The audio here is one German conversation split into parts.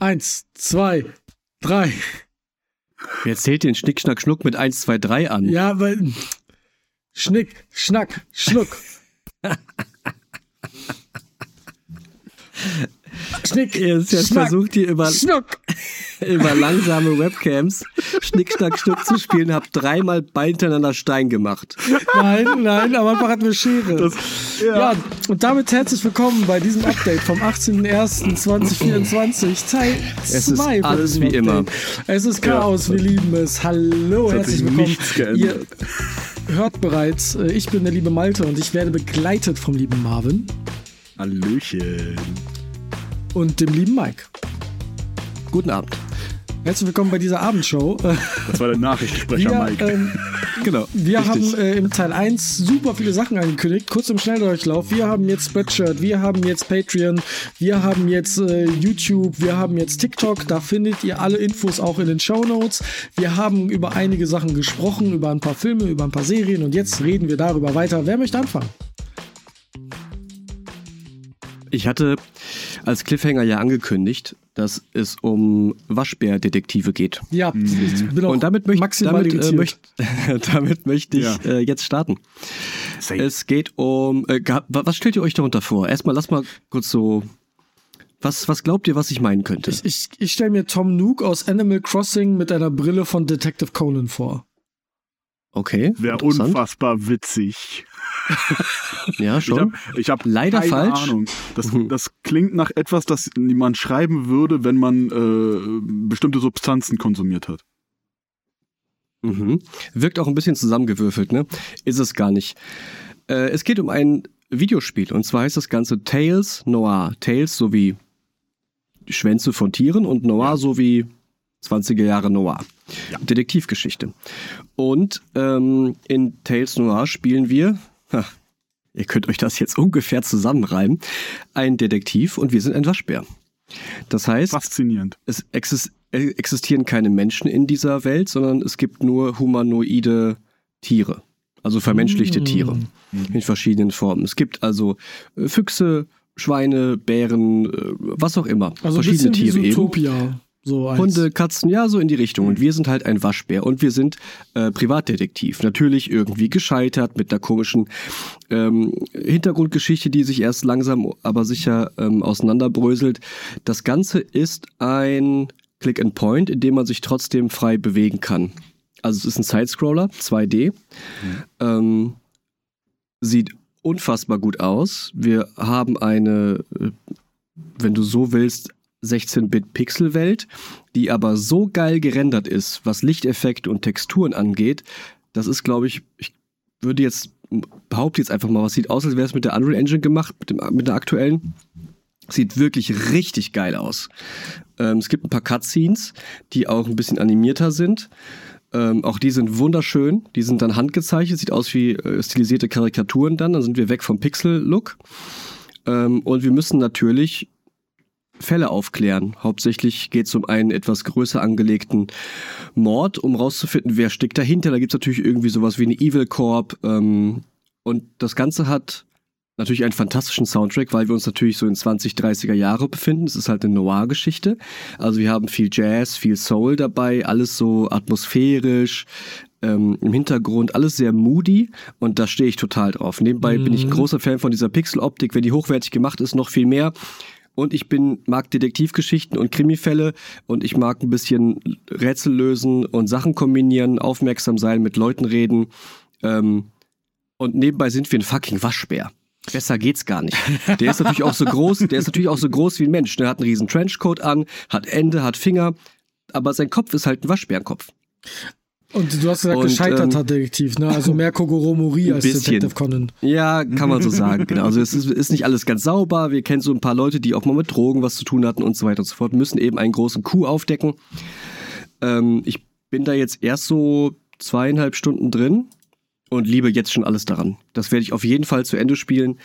Eins, zwei, drei. Wer zählt den Schnick, Schnack, Schnuck mit 1, 2, 3 an? Ja, weil. Schnick, Schnack, Schnuck. Schnick, Jetzt, jetzt Schnack, versucht ihr über, Schnuck. über langsame Webcams Schnick, Schnack, Schnuck zu spielen, habt dreimal Bein hintereinander Stein gemacht. Nein, nein, am Anfang hatten wir Schere. ja. und damit herzlich willkommen bei diesem Update vom 18.01.2024, Teil 2. Es ist alles wie immer. Es ist Chaos, wir lieben es. Hallo, hat herzlich willkommen. Ihr hört bereits, äh, ich bin der liebe Malte und ich werde begleitet vom lieben Marvin Hallöchen. Und dem lieben Mike. Guten Abend. Herzlich willkommen bei dieser Abendshow. Das war der Nachrichtensprecher Wir, Mike. ähm, Genau. Wir Richtig. haben äh, im Teil 1 super viele Sachen angekündigt. Kurz im Schnelldurchlauf. Wir haben jetzt Spreadshirt, wir haben jetzt Patreon, wir haben jetzt äh, YouTube, wir haben jetzt TikTok. Da findet ihr alle Infos auch in den Show Notes. Wir haben über einige Sachen gesprochen, über ein paar Filme, über ein paar Serien und jetzt reden wir darüber weiter. Wer möchte anfangen? Ich hatte als Cliffhanger ja angekündigt, dass es um Waschbärdetektive geht. Ja, ich bin auch Und damit, möcht, damit, äh, möcht, damit möchte ich Ja. äh, jetzt starten. Safe. Es geht um. Äh, was stellt ihr euch darunter vor? Erstmal lass mal kurz so. Was, was glaubt ihr, was ich meinen könnte? ich ich, ich stelle mir Tom Nook aus Animal Crossing mit einer Brille von Detective Conan vor. Okay. Wäre unfassbar witzig. Ja, Ich schon. habe ich hab Leider keine falsch. Ahnung. Das, Mhm. das klingt nach etwas, das man schreiben würde, wenn man äh, bestimmte Substanzen konsumiert hat. Mhm. Wirkt auch ein bisschen zusammengewürfelt, ne? Ist es gar nicht. Äh, es geht um ein Videospiel und zwar heißt das Ganze Tales Noir. Tales sowie Schwänze von Tieren und Noir sowie 20er Jahre Noir. Ja. Detektivgeschichte. Und ähm, in Tales Noir spielen wir, ihr könnt euch das jetzt ungefähr zusammenreimen, ein Detektiv und wir sind ein Waschbär. Das heißt, Faszinierend. es äh, existieren keine Menschen in dieser Welt, sondern es gibt nur humanoide Tiere. Also vermenschlichte Mm. Tiere in verschiedenen Formen. Es gibt also äh, Füchse, Schweine, Bären, äh, was auch immer. Also verschiedene bisschen wie Tiere eben. So. Hunde, Katzen, ja, so in die Richtung. Und wir sind halt ein Waschbär und wir sind äh, Privatdetektiv. Natürlich irgendwie gescheitert mit einer komischen ähm, Hintergrundgeschichte, die sich erst langsam, aber sicher ähm, auseinanderbröselt. Das Ganze ist ein Click and Point, in dem man sich trotzdem frei bewegen kann. Also es ist ein Sidescroller, 2D. Ähm, sieht unfassbar gut aus. Wir haben eine, äh, wenn du so willst, 16-Bit-Pixel-Welt, die aber so geil gerendert ist, was Lichteffekte und Texturen angeht. Das ist, glaube ich, ich würde jetzt, behaupte jetzt einfach mal, was sieht aus, als wäre es mit der Unreal Engine gemacht, mit, dem, mit der aktuellen. Sieht wirklich richtig geil aus. Ähm, es gibt ein paar Cutscenes, die auch ein bisschen animierter sind. Ähm, auch die sind wunderschön. Die sind dann handgezeichnet, sieht aus wie äh, stilisierte Karikaturen dann. Dann sind wir weg vom Pixel-Look. Ähm, und wir müssen natürlich Fälle aufklären. Hauptsächlich geht es um einen etwas größer angelegten Mord, um rauszufinden, wer steckt dahinter. Da gibt es natürlich irgendwie sowas wie eine Evil Corp. Ähm, und das Ganze hat natürlich einen fantastischen Soundtrack, weil wir uns natürlich so in 20, 30er Jahre befinden. Es ist halt eine Noir-Geschichte. Also wir haben viel Jazz, viel Soul dabei, alles so atmosphärisch, ähm, im Hintergrund, alles sehr moody und da stehe ich total drauf. Nebenbei bin ich ein Mhm. großer Fan von dieser Pixeloptik, wenn die hochwertig gemacht ist, noch viel mehr. Und ich bin, mag Detektivgeschichten und Krimifälle und ich mag ein bisschen Rätsel lösen und Sachen kombinieren, aufmerksam sein, mit Leuten reden. Ähm, und nebenbei sind wir ein fucking Waschbär. Besser geht's gar nicht. Der ist natürlich auch so groß, der ist natürlich auch so groß wie ein Mensch. Der hat einen riesen Trenchcoat an, hat Ende, hat Finger, aber sein Kopf ist halt ein Waschbärenkopf. Und du hast gesagt, Und, gescheiterter ähm, Detektiv, ne? Also mehr Kogoromori ein als bisschen. Detective Conan. Ja, kann man so sagen, genau. Also es ist, ist nicht alles ganz sauber. Wir kennen so ein paar Leute, die auch mal mit Drogen was zu tun hatten und so weiter und so fort, müssen eben einen großen Coup aufdecken. Ähm, ich bin da jetzt erst so zweieinhalb Stunden drin und liebe jetzt schon alles daran. Das werde ich auf jeden Fall zu Ende spielen.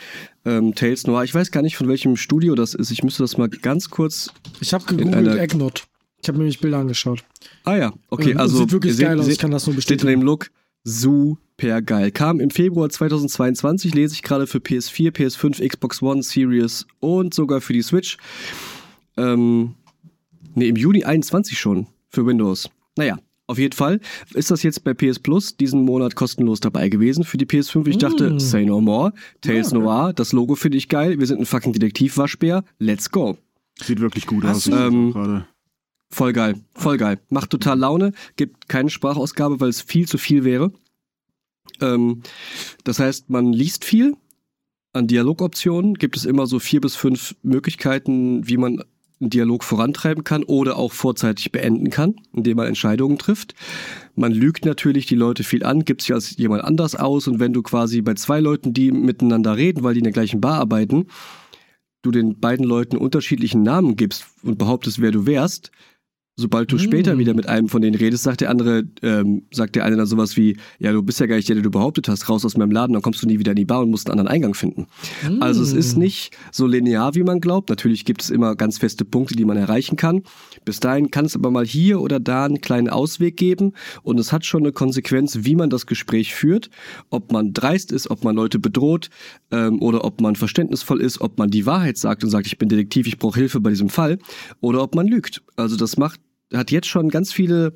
Ähm, Tales Noir, ich weiß gar nicht, von welchem Studio das ist. Ich müsste das mal ganz kurz. Ich habe gegoogelt Eggnot. Ich habe mir nämlich Bilder angeschaut. Ah ja, okay, Ähm, also sieht wirklich ihr seht- geil aus, seht- ich kann das nur Steht in bestätigen. dem Look super geil. Kam im Februar 2022, lese ich gerade für PS4, PS5, Xbox One, Series und sogar für die Switch. Ähm, Nee, im Juni 21 schon für Windows. Naja, auf jeden Fall ist das jetzt bei PS Plus diesen Monat kostenlos dabei gewesen für die PS5. Ich dachte, Mm. say no more, Tales Ja, okay. Noir, das Logo finde ich geil, wir sind ein fucking Detektivwaschbär, let's go. Sieht wirklich gut Hast aus. Ähm, gerade. Voll geil, voll geil. Macht total Laune, gibt keine Sprachausgabe, weil es viel zu viel wäre. Ähm, das heißt, man liest viel. An Dialogoptionen gibt es immer so vier bis fünf Möglichkeiten, wie man einen Dialog vorantreiben kann oder auch vorzeitig beenden kann, indem man Entscheidungen trifft. Man lügt natürlich die Leute viel an, gibt sich als jemand anders aus und wenn du quasi bei zwei Leuten, die miteinander reden, weil die in der gleichen Bar arbeiten, du den beiden Leuten unterschiedlichen Namen gibst und behauptest, wer du wärst, sobald du Mm. später wieder mit einem von denen redest, sagt der andere, ähm, sagt der eine dann sowas wie, ja, du bist ja gar nicht der, der du behauptet hast, raus aus meinem Laden, dann kommst du nie wieder in die Bar und musst einen anderen Eingang finden. Also es ist Mm. nicht so linear, wie man glaubt. Natürlich gibt es immer ganz feste Punkte, die man erreichen kann. Bis dahin kann es aber mal hier oder da einen kleinen Ausweg geben und es hat schon eine Konsequenz, wie man das Gespräch führt, ob man dreist ist, ob man Leute bedroht ähm, oder ob man verständnisvoll ist, ob man die Wahrheit sagt und sagt, ich bin Detektiv, ich brauche Hilfe bei diesem Fall oder ob man lügt. Also das macht, hat jetzt schon ganz viele,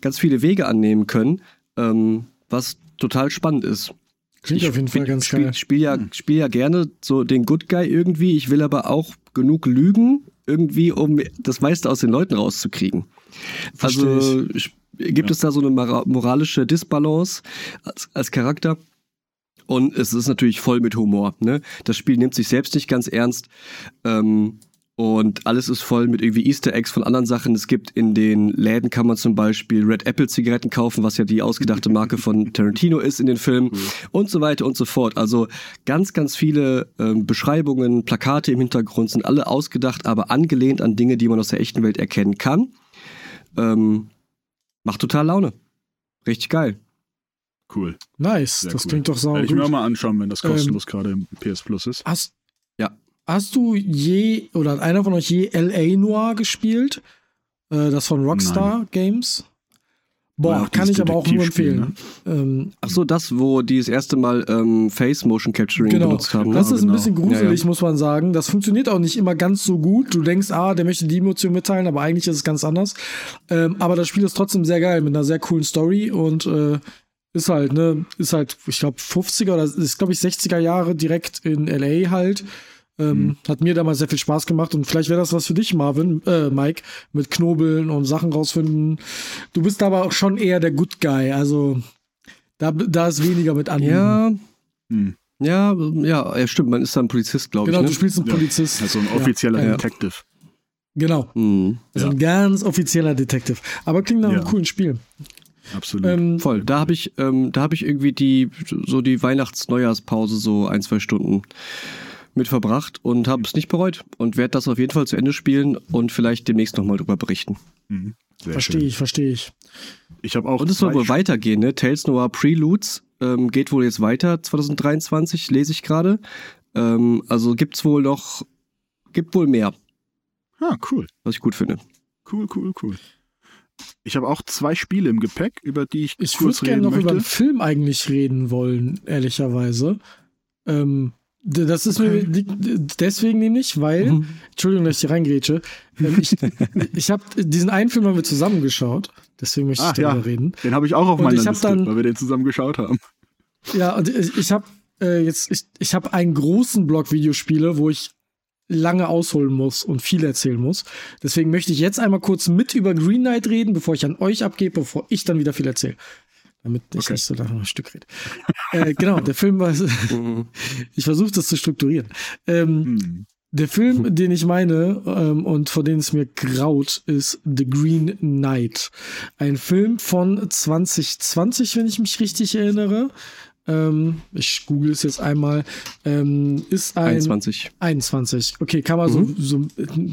ganz viele Wege annehmen können, ähm, was total spannend ist. Klingt auf jeden Fall ganz spiel, geil. Spiel ja, spiel ja gerne so den Good Guy irgendwie. Ich will aber auch genug lügen, irgendwie, um das meiste aus den Leuten rauszukriegen. Versteh also sch- gibt Ja. es da so eine mora- moralische Disbalance als, als Charakter? Und es ist natürlich voll mit Humor. Ne? Das Spiel nimmt sich selbst nicht ganz ernst. Ähm, und alles ist voll mit irgendwie Easter Eggs von anderen Sachen. Es gibt in den Läden kann man zum Beispiel Red Apple Zigaretten kaufen, was ja die ausgedachte Marke von Tarantino ist in den Filmen und so weiter und so fort. Also ganz, ganz viele ähm, Beschreibungen, Plakate im Hintergrund sind alle ausgedacht, aber angelehnt an Dinge, die man aus der echten Welt erkennen kann. Ähm, macht total Laune. Richtig geil. Cool. Nice, Sehr das cool. klingt doch sauer Werde ich mir auch mal anschauen, wenn das Ähm, kostenlos gerade im PS Plus ist. Hast, Ja. Hast du je, oder hat einer von euch je L.A. Noir gespielt? Äh, das von Rockstar Games? Boah, Ja, kann ich aber auch nur empfehlen. Ähm, Ach so, das, wo die das erste Mal ähm, Face Motion Capturing Genau, benutzt haben. das ne? ist ein genau. bisschen gruselig, ja. muss man sagen. Das funktioniert auch nicht immer ganz so gut. Du denkst, ah, der möchte die Emotion mitteilen, aber eigentlich ist es ganz anders. Ähm, aber das Spiel ist trotzdem sehr geil mit einer sehr coolen Story und äh, ist halt, ne, ist halt, ich glaube, 50er oder ist, glaube ich, 60er Jahre direkt in LA halt. Ähm, Hat mir damals sehr viel Spaß gemacht und vielleicht wäre das was für dich, Marvin, äh, Mike, mit Knobeln und Sachen rausfinden. Du bist aber auch schon eher der Good Guy, also da, da ist weniger mit an. Ja, Hm. ja, ja, ja, stimmt. Man ist dann Polizist, glaube Genau, ich. du Ne? spielst einen Ja, Polizist. Also ein offizieller ja. Detective. Genau. Mhm. Also Ja. ein ganz offizieller Detective. Aber klingt nach einem coolen Spiel. Absolut. Ähm, Voll. Da habe ich, ähm, da habe ich irgendwie die so die Weihnachts-Neujahrs-Pause so ein zwei Stunden mit verbracht und habe es nicht bereut und werde das auf jeden Fall zu Ende spielen und vielleicht demnächst nochmal drüber berichten. Mhm. Verstehe ich, verstehe ich. Ich habe auch Und es soll wohl weitergehen, ne? Tales Noir Preludes ähm, geht wohl jetzt weiter 2023, lese ich gerade. Ähm, also gibt's wohl noch, gibt wohl mehr, Ah, cool. was ich gut finde. Cool, cool, cool. Ich habe auch zwei Spiele im Gepäck, über die ich, Ich würde kurz gerne noch möchte. über einen Film eigentlich reden wollen, ehrlicherweise. Ähm, das ist mir deswegen nämlich, weil, Mhm. Entschuldigung, dass ich hier reingrätsche, ähm, ich, ich habe diesen einen Film haben wir zusammengeschaut, deswegen möchte ich Ach, darüber ja. reden. Den habe ich auch auf Und meiner Liste, dann- weil wir den zusammen geschaut haben. Ja, und ich, ich habe äh, jetzt, ich, ich habe einen großen Block Videospiele, wo ich lange ausholen muss und viel erzählen muss. Deswegen möchte ich jetzt einmal kurz mit über Green Knight reden, bevor ich an euch abgebe, bevor ich dann wieder viel erzähle. Damit ich Okay. nicht so lange ein Stück rede. äh, genau, der Film war, Mhm. ich versuche das zu strukturieren. Ähm, Hm. der Film, den ich meine ähm, und vor dem es mir graut, ist The Green Knight. Ein Film von 2020, wenn ich mich richtig erinnere. Ähm, ich google es jetzt einmal. Ähm, ist ein 21. 21. Okay, kam also so,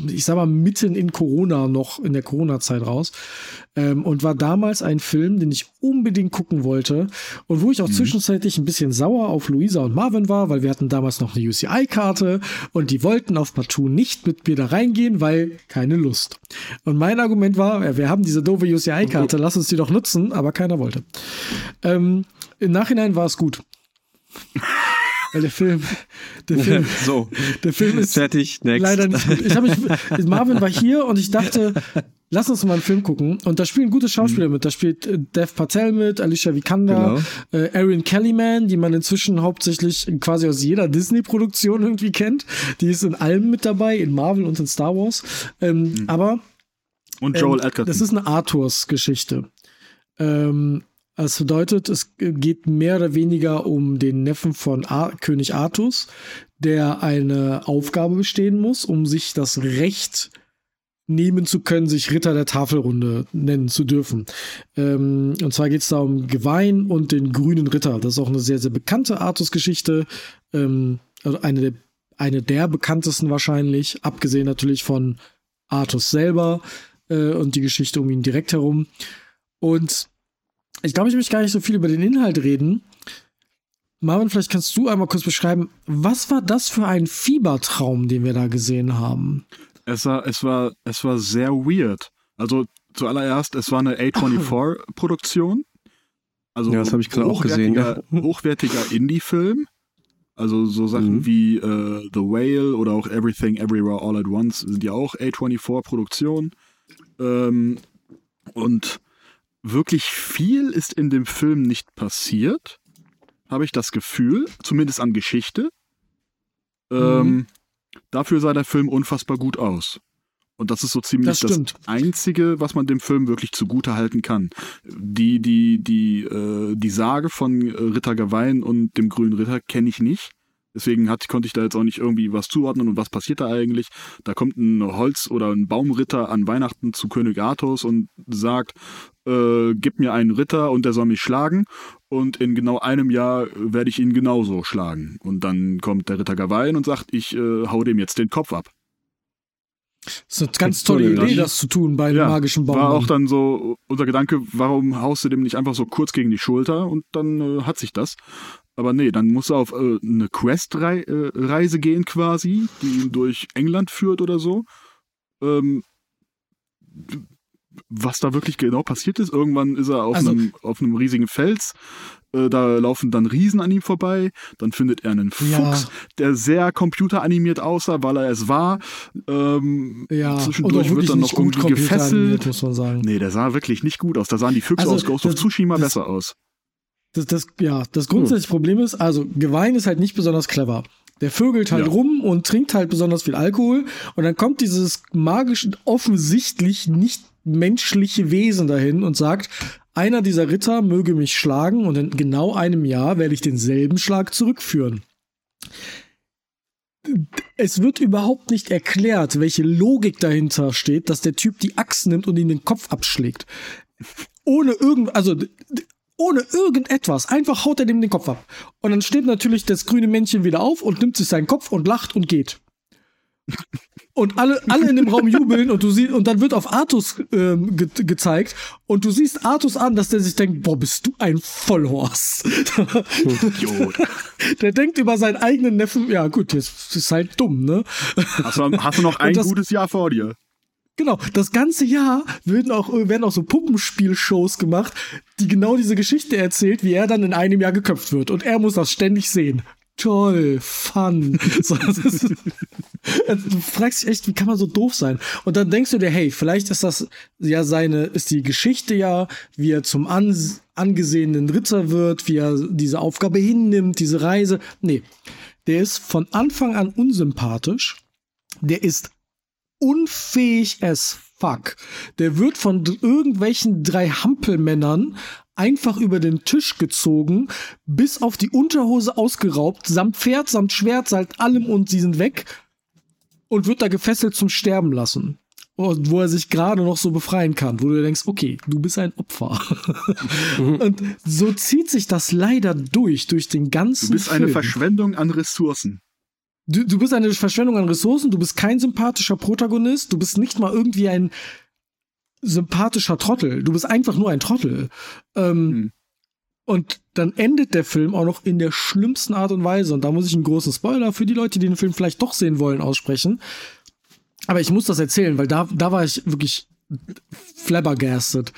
ich sag mal, mitten in Corona noch, in der Corona-Zeit raus. Ähm, und war damals ein Film, den ich unbedingt gucken wollte. Und wo ich auch zwischenzeitlich ein bisschen sauer auf Luisa und Marvin war, weil wir hatten damals noch eine UCI-Karte und die wollten auf partout nicht mit mir da reingehen, weil keine Lust. Und mein Argument war, wir haben diese doofe UCI-Karte, lass uns die doch nutzen, aber keiner wollte. Ähm, Im Nachhinein war es gut. weil der Film, der Film, so, der Film ist fertig, next. leider nicht gut. Ich mich, Marvin war hier und ich dachte, lass uns mal einen Film gucken. Und da spielen gute Schauspieler Mhm. mit. Da spielt äh, Dev Patel mit, Alicia Vikander, Genau. äh, Erin Kellyman, die man inzwischen hauptsächlich quasi aus jeder Disney-Produktion irgendwie kennt. Die ist in allem mit dabei, in Marvel und in Star Wars. Ähm, Aber Und Joel ähm, Edgerton. Das ist eine Arthurs-Geschichte. Ähm, das bedeutet, es geht mehr oder weniger um den Neffen von Ar König Artus, der eine Aufgabe bestehen muss, um sich das Recht nehmen zu können, sich Ritter der Tafelrunde nennen zu dürfen. Ähm, und zwar geht es da um Gewein und den grünen Ritter. Das ist auch eine sehr, sehr bekannte Artus-Geschichte. Ähm, also eine der, eine der bekanntesten wahrscheinlich, abgesehen natürlich von Artus selber äh, und die Geschichte um ihn direkt herum. Und ich glaube, ich möchte gar nicht so viel über den Inhalt reden. Marvin, vielleicht kannst du einmal kurz beschreiben, was war das für ein Fiebertraum, den wir da gesehen haben? Es war, es war, es war sehr weird. Also zuallererst, es war eine A24-Produktion. Also Ja, das hab ich gerade auch gesehen, hochwertiger- Hochwertiger Indie-Film. Also so Sachen Mhm. wie äh, The Whale oder auch Everything Everywhere All at Once sind ja auch A24-Produktionen. Ähm, und wirklich viel ist in dem Film nicht passiert, habe ich das Gefühl, zumindest an Geschichte. Ähm, Mhm. Dafür sah der Film unfassbar gut aus. Und das ist so ziemlich Das das. Einzige, was man dem Film wirklich zugute halten kann. Die, die, die, äh, die Sage von äh, Ritter Gawain und dem Grünen Ritter kenne ich nicht. Deswegen hat, konnte ich da jetzt auch nicht irgendwie was zuordnen und was passiert da eigentlich. Da kommt ein Holz- oder ein Baumritter an Weihnachten zu König Artus und sagt, äh, gib mir einen Ritter und der soll mich schlagen. Und in genau einem Jahr werde ich ihn genauso schlagen. Und dann kommt der Ritter Gawain und sagt, ich äh, hau dem jetzt den Kopf ab. Das ist eine ganz tolle Idee, das zu tun bei einem magischen Baum. War auch dann so unser Gedanke, warum haust du dem nicht einfach so kurz gegen die Schulter und dann äh, hat sich das. Aber nee, dann muss er auf äh, eine Quest-Reise gehen quasi, die ihn durch England führt oder so. Ähm, was da wirklich genau passiert ist. Irgendwann ist er auf, Also- einem, auf einem riesigen Fels. Äh, da laufen dann Riesen an ihm vorbei. Dann findet er einen Ja. Fuchs, der sehr computeranimiert aussah, weil er es war. Ähm, ja, zwischendurch wird dann noch irgendwie gefesselt. muss man sagen. Nee, der sah wirklich nicht gut aus. Da sahen die Füchse Also, aus Ghost of das- Tsushima das- besser aus. Das, das, ja, das grundsätzliche Problem ist, also Gewein ist halt nicht besonders clever. Der vögelt halt Ja. rum und trinkt halt besonders viel Alkohol und dann kommt dieses magisch offensichtlich nicht menschliche Wesen dahin und sagt, einer dieser Ritter möge mich schlagen und in genau einem Jahr werde ich denselben Schlag zurückführen. Es wird überhaupt nicht erklärt, welche Logik dahinter steht, dass der Typ die Axt nimmt und ihn den Kopf abschlägt. Ohne irgend, also ohne irgendetwas. Einfach haut er dem den Kopf ab. Und dann steht natürlich das grüne Männchen wieder auf und nimmt sich seinen Kopf und lacht und geht. Und alle, alle in dem Raum jubeln und du siehst, und dann wird auf Artus ähm, ge gezeigt und du siehst Artus an, dass der sich denkt, boah, bist du ein Vollhorst. Der denkt über seinen eigenen Neffen, ja gut, das ist halt dumm, ne? Hast du, hast du noch ein das- gutes Jahr vor dir? Genau, das ganze Jahr werden auch, werden auch so Puppenspielshows gemacht, die genau diese Geschichte erzählt, wie er dann in einem Jahr geköpft wird. Und er muss das ständig sehen. Toll, fun. So, ist, du fragst dich echt, wie kann man so doof sein? Und dann denkst du dir, hey, vielleicht ist das ja seine, ist die Geschichte ja, wie er zum Ans angesehenen Ritter wird, wie er diese Aufgabe hinnimmt, diese Reise. Nee, der ist von Anfang an unsympathisch. Der ist unfähig as fuck. Der wird von irgendwelchen drei Hampelmännern einfach über den Tisch gezogen, bis auf die Unterhose ausgeraubt, samt Pferd, samt Schwert, samt allem und sie sind weg und wird da gefesselt zum Sterben lassen. Und wo er sich gerade noch so befreien kann, wo du denkst, okay, du bist ein Opfer. und so zieht sich das leider durch, durch den ganzen Du bist Film. eine Verschwendung an Ressourcen. Du, du bist eine Verschwendung an Ressourcen, du bist kein sympathischer Protagonist, du bist nicht mal irgendwie ein sympathischer Trottel, du bist einfach nur ein Trottel. Ähm, Hm. Und dann endet der Film auch noch in der schlimmsten Art und Weise. Und da muss ich einen großen Spoiler für die Leute, die den Film vielleicht doch sehen wollen, aussprechen. Aber ich muss das erzählen, weil da, da war ich wirklich flabbergasted.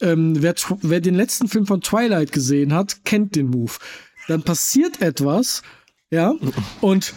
Ähm, wer, wer den letzten Film von Twilight gesehen hat, kennt den Move. dann passiert etwas, ja, und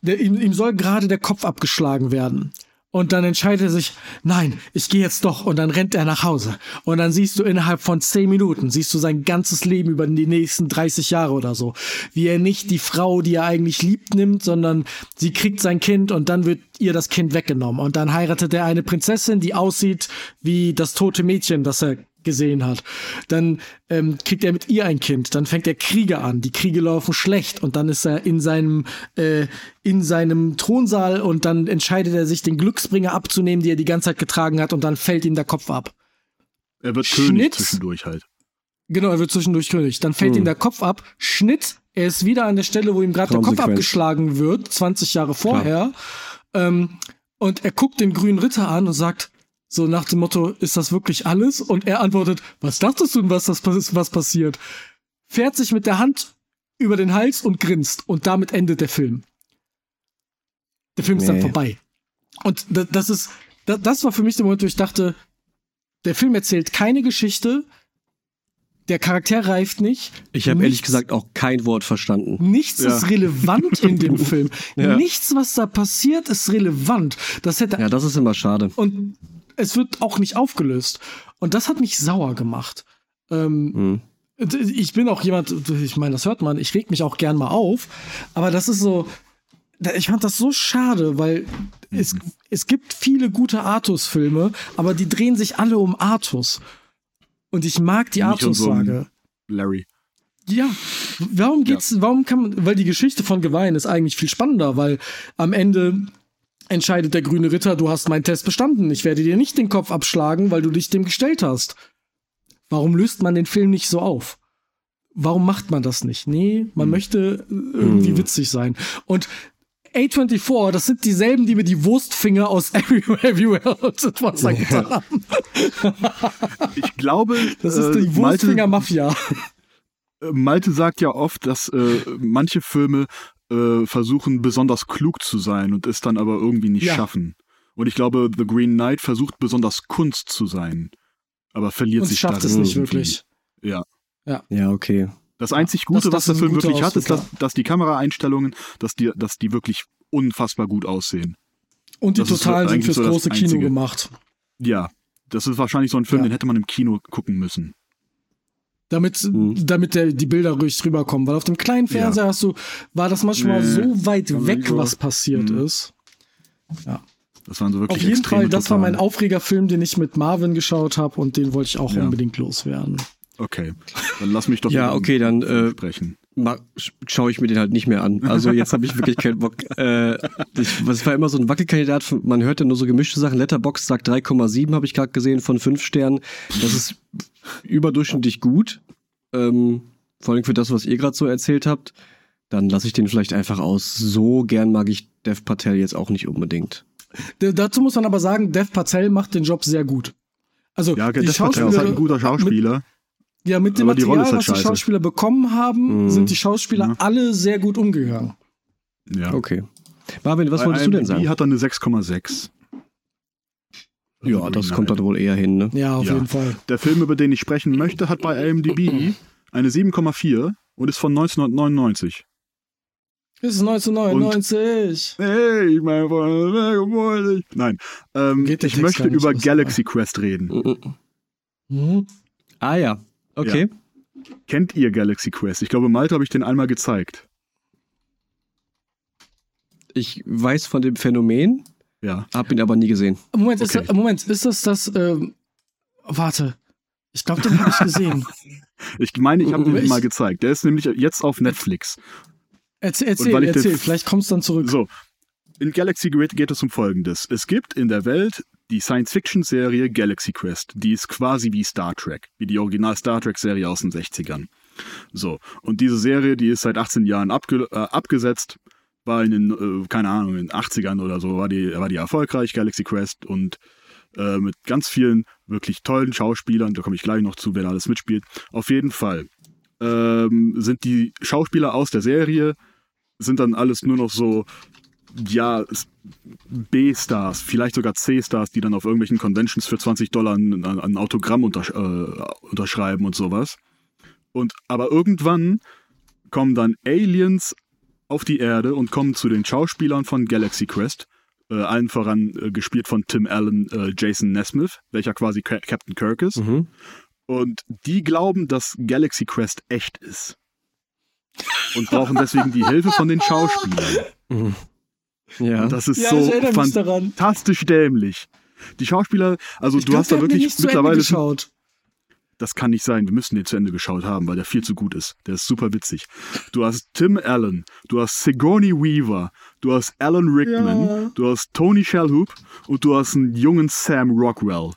der, ihm, ihm soll gerade der Kopf abgeschlagen werden. Und dann entscheidet er sich, nein, ich gehe jetzt doch. Und dann rennt er nach Hause. Und dann siehst du innerhalb von zehn Minuten, siehst du sein ganzes Leben über die nächsten 30 Jahre oder so. Wie er nicht die Frau, die er eigentlich liebt, nimmt, sondern sie kriegt sein Kind und dann wird ihr das Kind weggenommen. Und dann heiratet er eine Prinzessin, die aussieht wie das tote Mädchen, das er gesehen hat. Dann ähm, kriegt er mit ihr ein Kind, dann fängt er Kriege an, die Kriege laufen schlecht und dann ist er in seinem äh, in seinem Thronsaal und dann entscheidet er sich, den Glücksbringer abzunehmen, die er die ganze Zeit getragen hat und dann fällt ihm der Kopf ab. Er wird Schnitt. König zwischendurch halt. Genau, er wird zwischendurch König. Dann fällt Hm. ihm der Kopf ab, Schnitt, er ist wieder an der Stelle, wo ihm gerade der Kopf abgeschlagen wird, 20 Jahre vorher. Ähm, und er guckt den grünen Ritter an und sagt, so nach dem Motto, ist das wirklich alles? Und er antwortet, was dachtest du denn, was, das, was passiert? Fährt sich mit der Hand über den Hals und grinst. Und damit endet der Film. Der Film ist dann vorbei. Und da- das ist, da- das war für mich der Moment, wo ich dachte, der Film erzählt keine Geschichte, der Charakter reift nicht. Ich habe ehrlich gesagt auch kein Wort verstanden. Nichts Ja. ist relevant in dem Film. Ja. Nichts, was da passiert, ist relevant. Das hätte Ja, das ist immer schade. und es wird auch nicht aufgelöst. Und das hat mich sauer gemacht. Ähm, Hm. ich bin auch jemand, ich meine, das hört man, ich reg mich auch gern mal auf, aber das ist so, ich fand das so schade, weil es, es gibt viele gute Artus-Filme, aber die drehen sich alle um Artus. Und ich mag die um Artus-Sage. Larry. Ja, warum geht's, warum kann man, weil die Geschichte von Gewein ist eigentlich viel spannender, weil am Ende entscheidet der grüne Ritter, du hast meinen Test bestanden, ich werde dir nicht den Kopf abschlagen, weil du dich dem gestellt hast. Warum löst man den Film nicht so auf? Warum macht man das nicht? Nee, man möchte äh, irgendwie Hm. witzig sein. Und A24, das sind dieselben, die mir die Wurstfinger aus Everywhere, Everywhere und was angetan haben. Ich glaube, Das ist äh, die Malte, Wurstfinger-Mafia. äh, Malte sagt ja oft, dass äh, manche Filme äh, versuchen besonders klug zu sein und es dann aber irgendwie nicht Ja. schaffen. Und ich glaube, The Green Knight versucht besonders Kunst zu sein, aber verliert Und sich schafft darin es nicht irgendwie. wirklich. Ja. Ja, okay. Das einzig Gute, das- was das der ist ein Film wirklich hat, ist, Ausdruck, dass, dass die Kameraeinstellungen, dass die, dass die wirklich unfassbar gut aussehen. Und die Das ist Totalen sind fürs so große Kino gemacht. Ja, das ist wahrscheinlich so ein Film, Ja. den hätte man im Kino gucken müssen. Damit, Mhm. damit der, die Bilder ruhig rüberkommen. Weil auf dem kleinen Fernseher hast du, war das manchmal Nee, so weit war weg, so. was passiert Mhm. ist. Das waren so wirklich Auf jeden extreme Fall, das war mein. Aufregerfilm, den ich mit Marvin geschaut habe und den wollte ich auch Ja. unbedingt loswerden. Okay, dann lass mich doch Ja, okay, dann, äh, sprechen. Schaue ich mir den halt nicht mehr an. Also jetzt habe ich wirklich keinen Bock. Äh, ich, es war immer so ein Wackelkandidat. Von, man hört ja nur so gemischte Sachen. Letterbox sagt 3,7 habe ich gerade gesehen von 5 Sternen. Das ist überdurchschnittlich gut. Ähm, vor allem für das, was ihr gerade so erzählt habt. Dann lasse ich den vielleicht einfach aus. So gern mag ich Dev Patel jetzt auch nicht unbedingt. D dazu muss man aber sagen, Dev Patel macht den Job sehr gut. Also Ja, die Dev Patel Schauspieler, ist halt ein guter mit, Schauspieler. ja, mit dem aber die Material, ist halt was die. Schauspieler bekommen haben, Mhm. sind die Schauspieler Mhm. alle sehr gut umgegangen. Ja. Okay. Marvin, was Bei wolltest du denn IMDb sagen? hat er eine 6,6. Ja, das kommt dann wohl eher hin, ne? Ja, auf Ja. jeden Fall. Der Film, über den ich sprechen möchte, hat bei IMDb eine 7,4 und ist von 1999. Das ist 1999. Hey, ich meine, von- nein. Ähm, ich Text möchte über was- Galaxy Quest reden. Mhm. Mhm. Ah ja, okay. Kennt ihr Galaxy Quest? Ich glaube, Malte habe ich den einmal gezeigt. Ich weiß von dem Phänomen, Ja. hab ihn aber nie gesehen. Moment, ist, Okay. das, Moment, ist das das, ähm, warte. Ich glaube, den habe ich gesehen. Ich meine, ich habe den mal gezeigt. Der ist nämlich jetzt auf Netflix. Erzähl, erzähl, erzähl. vielleicht kommst du dann zurück. So. In Galaxy Grid geht es um Folgendes. Es gibt in der Welt die Science-Fiction-Serie Galaxy Quest. Die ist quasi wie Star Trek, wie die Original Star Trek-Serie aus den 60ern. So. Und diese Serie, die ist seit 18 Jahren abge äh, abgesetzt. War in den, äh, keine Ahnung, in den 80ern oder so, war die, war die erfolgreich, Galaxy Quest. Und äh, mit ganz vielen wirklich tollen Schauspielern, da komme ich gleich noch zu, wer da alles mitspielt. Auf jeden Fall ähm, sind die Schauspieler aus der Serie, sind dann alles nur noch so, ja, B-Stars, vielleicht sogar C-Stars, die dann auf irgendwelchen Conventions für 20 Dollar ein, ein ein Autogramm untersch äh, unterschreiben und sowas. Und aber irgendwann kommen dann Aliens auf die Erde und kommen zu den Schauspielern von Galaxy Quest. Äh, allen voran äh, gespielt von Tim Allen, äh, Jason Nesmith, welcher quasi Ca Captain Kirk ist. Mhm. Und die glauben, dass Galaxy Quest echt ist. Und brauchen deswegen die Hilfe von den Schauspielern. Mhm. Ja. Und das ist Ja, so fantastisch dämlich. Die Schauspieler, also Ich du glaub, hast da wirklich mittlerweile. geschaut. Das kann nicht sein. Wir müssen den zu Ende geschaut haben, weil der viel zu gut ist. Der ist super witzig. Du hast Tim Allen, du hast Sigourney Weaver, du hast Alan Rickman, Ja. du hast Tony Shalhoub und du hast einen jungen Sam Rockwell.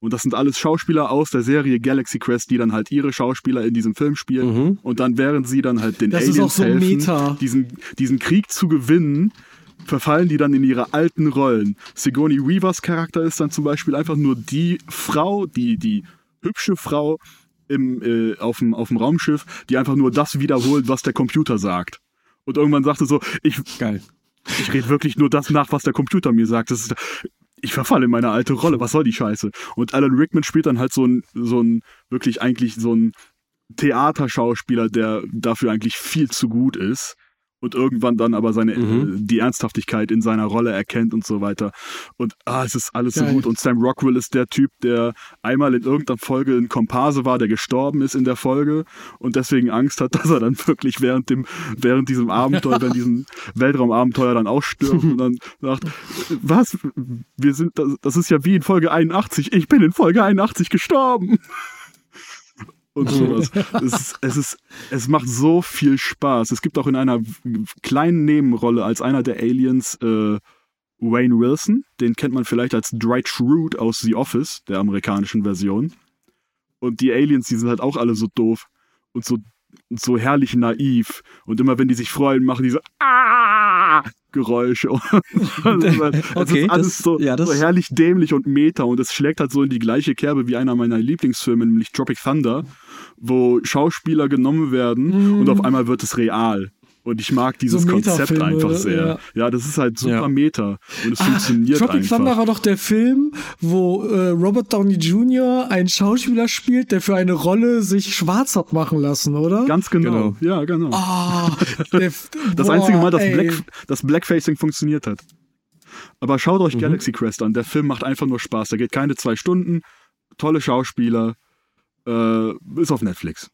Und das sind alles Schauspieler aus der Serie Galaxy Quest, die dann halt ihre Schauspieler in diesem Film spielen. Mhm. Und dann, während sie dann halt den Das ist Aliens auch so helfen, Meta. Diesen, diesen Krieg zu gewinnen, verfallen die dann in ihre alten Rollen. Sigourney Weavers Charakter ist dann zum Beispiel einfach nur die Frau, die, die hübsche Frau im, äh, auf, dem, auf dem Raumschiff, die einfach nur das wiederholt, was der Computer sagt. Und irgendwann sagte so, ich, Geil. ich rede wirklich nur das nach, was der Computer mir sagt. Das ist, ich verfalle in meine alte Rolle. Was soll die Scheiße? Und Alan Rickman spielt dann halt so ein, so ein, wirklich eigentlich so ein Theaterschauspieler, der dafür eigentlich viel zu gut ist. Und irgendwann dann aber seine, Mhm. äh, die Ernsthaftigkeit in seiner Rolle erkennt und so weiter. Und ah, es ist alles so Geil. gut. Und Sam Rockwell ist der Typ, der einmal in irgendeiner Folge ein Komparse war, der gestorben ist in der Folge und deswegen Angst hat, dass er dann wirklich während dem, während diesem Abenteuer, während diesem Weltraumabenteuer dann auch stirbt und dann sagt, was? Wir sind, das, das ist ja wie in Folge 81. Ich bin in Folge 81 gestorben. Und sowas. Es, ist, es, ist, es macht so viel Spaß. Es gibt auch in einer kleinen Nebenrolle als einer der Aliens äh, Wayne Wilson. Den kennt man vielleicht als Dwight Schrute aus The Office, der amerikanischen Version. Und die Aliens, die sind halt auch alle so doof und so, so herrlich naiv. Und immer wenn die sich freuen, machen die so ah! Geräusche. Ist halt- es Okay, ist alles das- so, ja, so herrlich dämlich und meta. Und es schlägt halt so in die gleiche Kerbe wie einer meiner Lieblingsfilme, nämlich Tropic Thunder, wo Schauspieler genommen werden und auf einmal wird es real. Und ich mag dieses So Konzept einfach sehr. ja. Ja. das ist halt super Ja. Meta. Und es funktioniert Tropic einfach. Thunder war doch der Film, wo äh, Robert Downey Jr. einen Schauspieler spielt, der für eine Rolle sich schwarz hat machen lassen, oder? Ganz genau. Genau. Ja, genau. Ah, der, das boah, einzige Mal, dass. Black, das Blackfacing funktioniert hat. Aber schaut Mhm. euch Galaxy Quest an. Der Film macht einfach nur Spaß. Der geht keine zwei Stunden. Tolle Schauspieler. Äh, ist auf Netflix.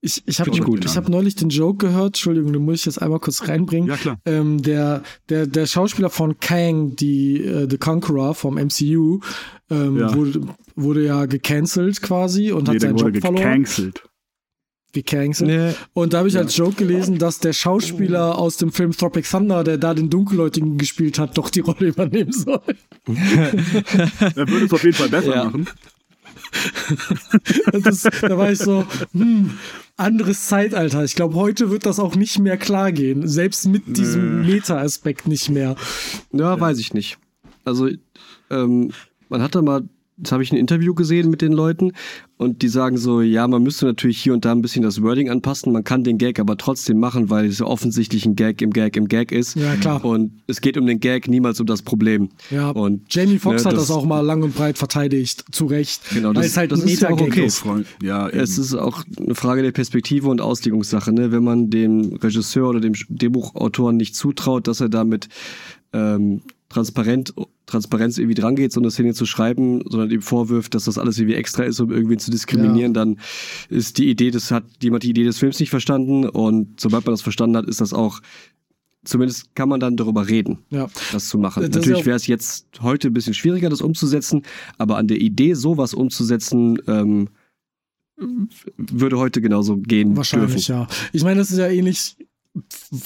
Ich, ich habe ich hab neulich den Joke gehört, Entschuldigung, den muss ich jetzt einmal kurz reinbringen. Ja, klar. Ähm, der, der, der Schauspieler von Kang, die äh, The Conqueror vom MCU, ähm, Ja. wurde, wurde ja gecancelt quasi und hat Nee, der seinen wurde Job verloren. gecancelt. Gecancelt. Nee. Und da habe ich als Joke gelesen, dass der Schauspieler aus dem Film Tropic Thunder, der da den Dunkelhäutigen gespielt hat, doch die Rolle übernehmen soll. Er würde es auf jeden Fall besser Ja. machen. Das, da war ich so, hm, anderes Zeitalter. Ich glaube, heute wird das auch nicht mehr klar gehen. Selbst mit diesem Meta-Aspekt nicht mehr. Ja, weiß ich nicht. Also, ähm, man hat da mal, jetzt habe ich ein Interview gesehen mit den Leuten und die sagen so, ja, man müsste natürlich hier und da ein bisschen das Wording anpassen, man kann den Gag aber trotzdem machen, weil es ja offensichtlich ein Gag im Gag im Gag ist. Ja, klar. Und es geht um den Gag, niemals um das Problem. Ja, Und, Jamie Foxx ne, hat das, auch mal lang und breit verteidigt, zu Recht. Genau, das- es halt das ein ist ja auch okay. ist. Freund. Ja, eben. Es ist auch eine Frage der Perspektive und Auslegungssache. Ne? Wenn man dem Regisseur oder dem Drehbuchautoren nicht zutraut, dass er damit ähm, transparent, Transparenz irgendwie drangeht, so eine Szene zu schreiben, sondern ihm vorwirft, dass das alles irgendwie extra ist, um irgendwen zu diskriminieren, dann ist die Idee, das hat jemand die Idee des Films nicht verstanden und sobald man das verstanden hat, ist das auch Zumindest kann man dann darüber reden, Ja. das zu machen. Das ja Natürlich wäre es jetzt heute ein bisschen schwieriger, das umzusetzen, aber an der Idee, sowas umzusetzen, ähm, würde heute genauso gehen Wahrscheinlich, dürfen. ja. Ich meine, das ist ja ähnlich,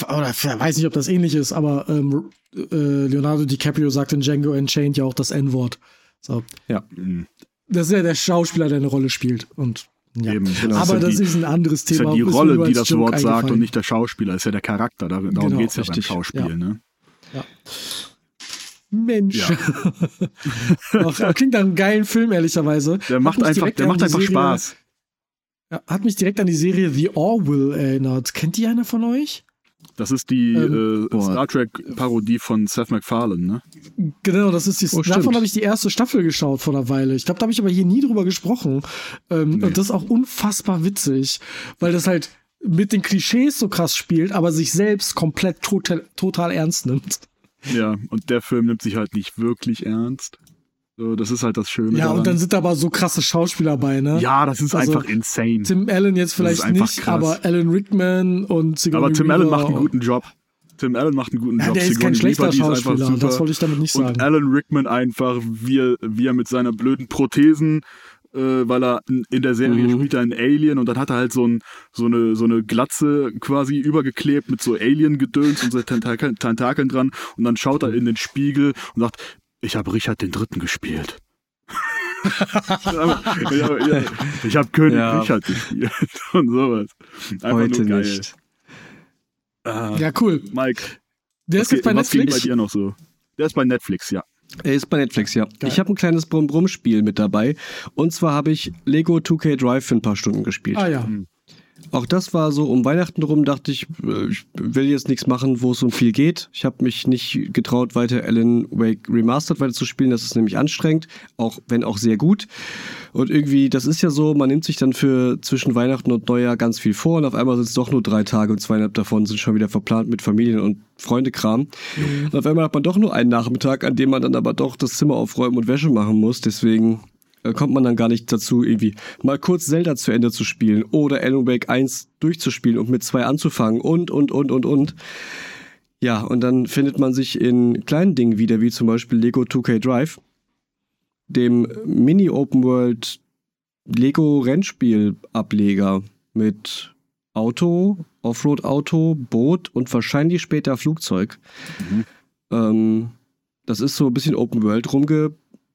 oder ich weiß nicht, ob das ähnlich ist, aber ähm, äh, Leonardo DiCaprio sagt in Django Unchained ja auch das N-Wort. So. Mhm. Das ist ja der Schauspieler, der eine Rolle spielt. Und ja. Eben, genau. Aber Ist ja das die- ist ein anderes ist ja Thema. die Ist mir Rolle, nur die das Joke Wort sagt und nicht der Schauspieler. Ist ja der Charakter. Darum Genau, geht es ja beim. Schauspiel. Ja. Ne? Mensch. Ja. Ach, klingt nach einem geilen Film, ehrlicherweise. Der macht einfach, der macht die einfach Serie- Spaß. Ja, Hat mich direkt an die Serie The Orville erinnert. Kennt die einer von euch? Das ist die Ähm, äh. Star Trek-Parodie von Seth MacFarlane, ne? Genau, das ist die. Oh, davon habe ich die erste Staffel geschaut vor einer Weile. Ich glaube, da habe ich aber hier nie drüber gesprochen. Ähm, Nee. Und das ist auch unfassbar witzig, weil das halt mit den Klischees so krass spielt, aber sich selbst komplett total, total ernst nimmt. Ja, und der Film nimmt sich halt nicht wirklich ernst. So, das ist halt das Schöne. Ja, daran. und dann sind aber so krasse Schauspieler bei, ne? Ja, das ist Also, einfach insane. Tim Allen jetzt vielleicht nicht, krass. aber Alan Rickman und Sigourney Aber Tim Allen macht einen und- guten Job. Tim Allen macht einen guten Ja, Job. der ist kein Sigourney schlechter Weaver, Schauspieler, das wollte ich damit nicht Und sagen. Alan Rickman einfach, wie er, wie er mit seiner blöden Prothesen, äh, weil er in der Serie Mhm. spielt er einen Alien und dann hat er halt so, ein, so, eine, so eine Glatze quasi übergeklebt mit so Alien-Gedöns und so Tentakeln, Tentakeln dran und dann schaut er in den Spiegel und sagt, ich habe Richard den Dritten gespielt. ich habe ja, ich hab König Ja. Richard gespielt und sowas. Einfach Heute nur geil. nicht. Ah, Ja, cool. Mike, Der ist jetzt bei was ging bei Netflix. dir noch so? Der ist bei Netflix, ja. Er ist bei Netflix, ja. Geil. Ich habe ein kleines Brumm-Brumm-Spiel mit dabei. Und zwar habe ich Lego 2K Drive für ein paar Stunden gespielt. Ah ja. Auch das war so um Weihnachten rum, dachte ich, äh, ich will jetzt nichts machen, wo es um viel geht. Ich habe mich nicht getraut, weiter Alan Wake Remastered weiter zu spielen. Das ist nämlich anstrengend, auch wenn auch sehr gut. Und irgendwie, das ist ja so, man nimmt sich dann für zwischen Weihnachten und Neujahr ganz viel vor und auf einmal sind es doch nur drei Tage und zweieinhalb davon sind schon wieder verplant mit Familien und Freundekram. Und auf einmal hat man doch nur einen Nachmittag, an dem man dann aber doch das Zimmer aufräumen und Wäsche machen muss. Deswegen kommt man dann gar nicht dazu, irgendwie mal kurz Zelda zu Ende zu spielen oder Alan Wake 1 durchzuspielen und mit zwei anzufangen und, und, und, und, und. Ja, und dann findet man sich in kleinen Dingen wieder, wie zum Beispiel Lego 2K Drive, dem Mini-Open-World Lego-Rennspiel-Ableger mit Auto, Offroad-Auto, Boot und wahrscheinlich später Flugzeug. Ähm, das ist so ein bisschen Open World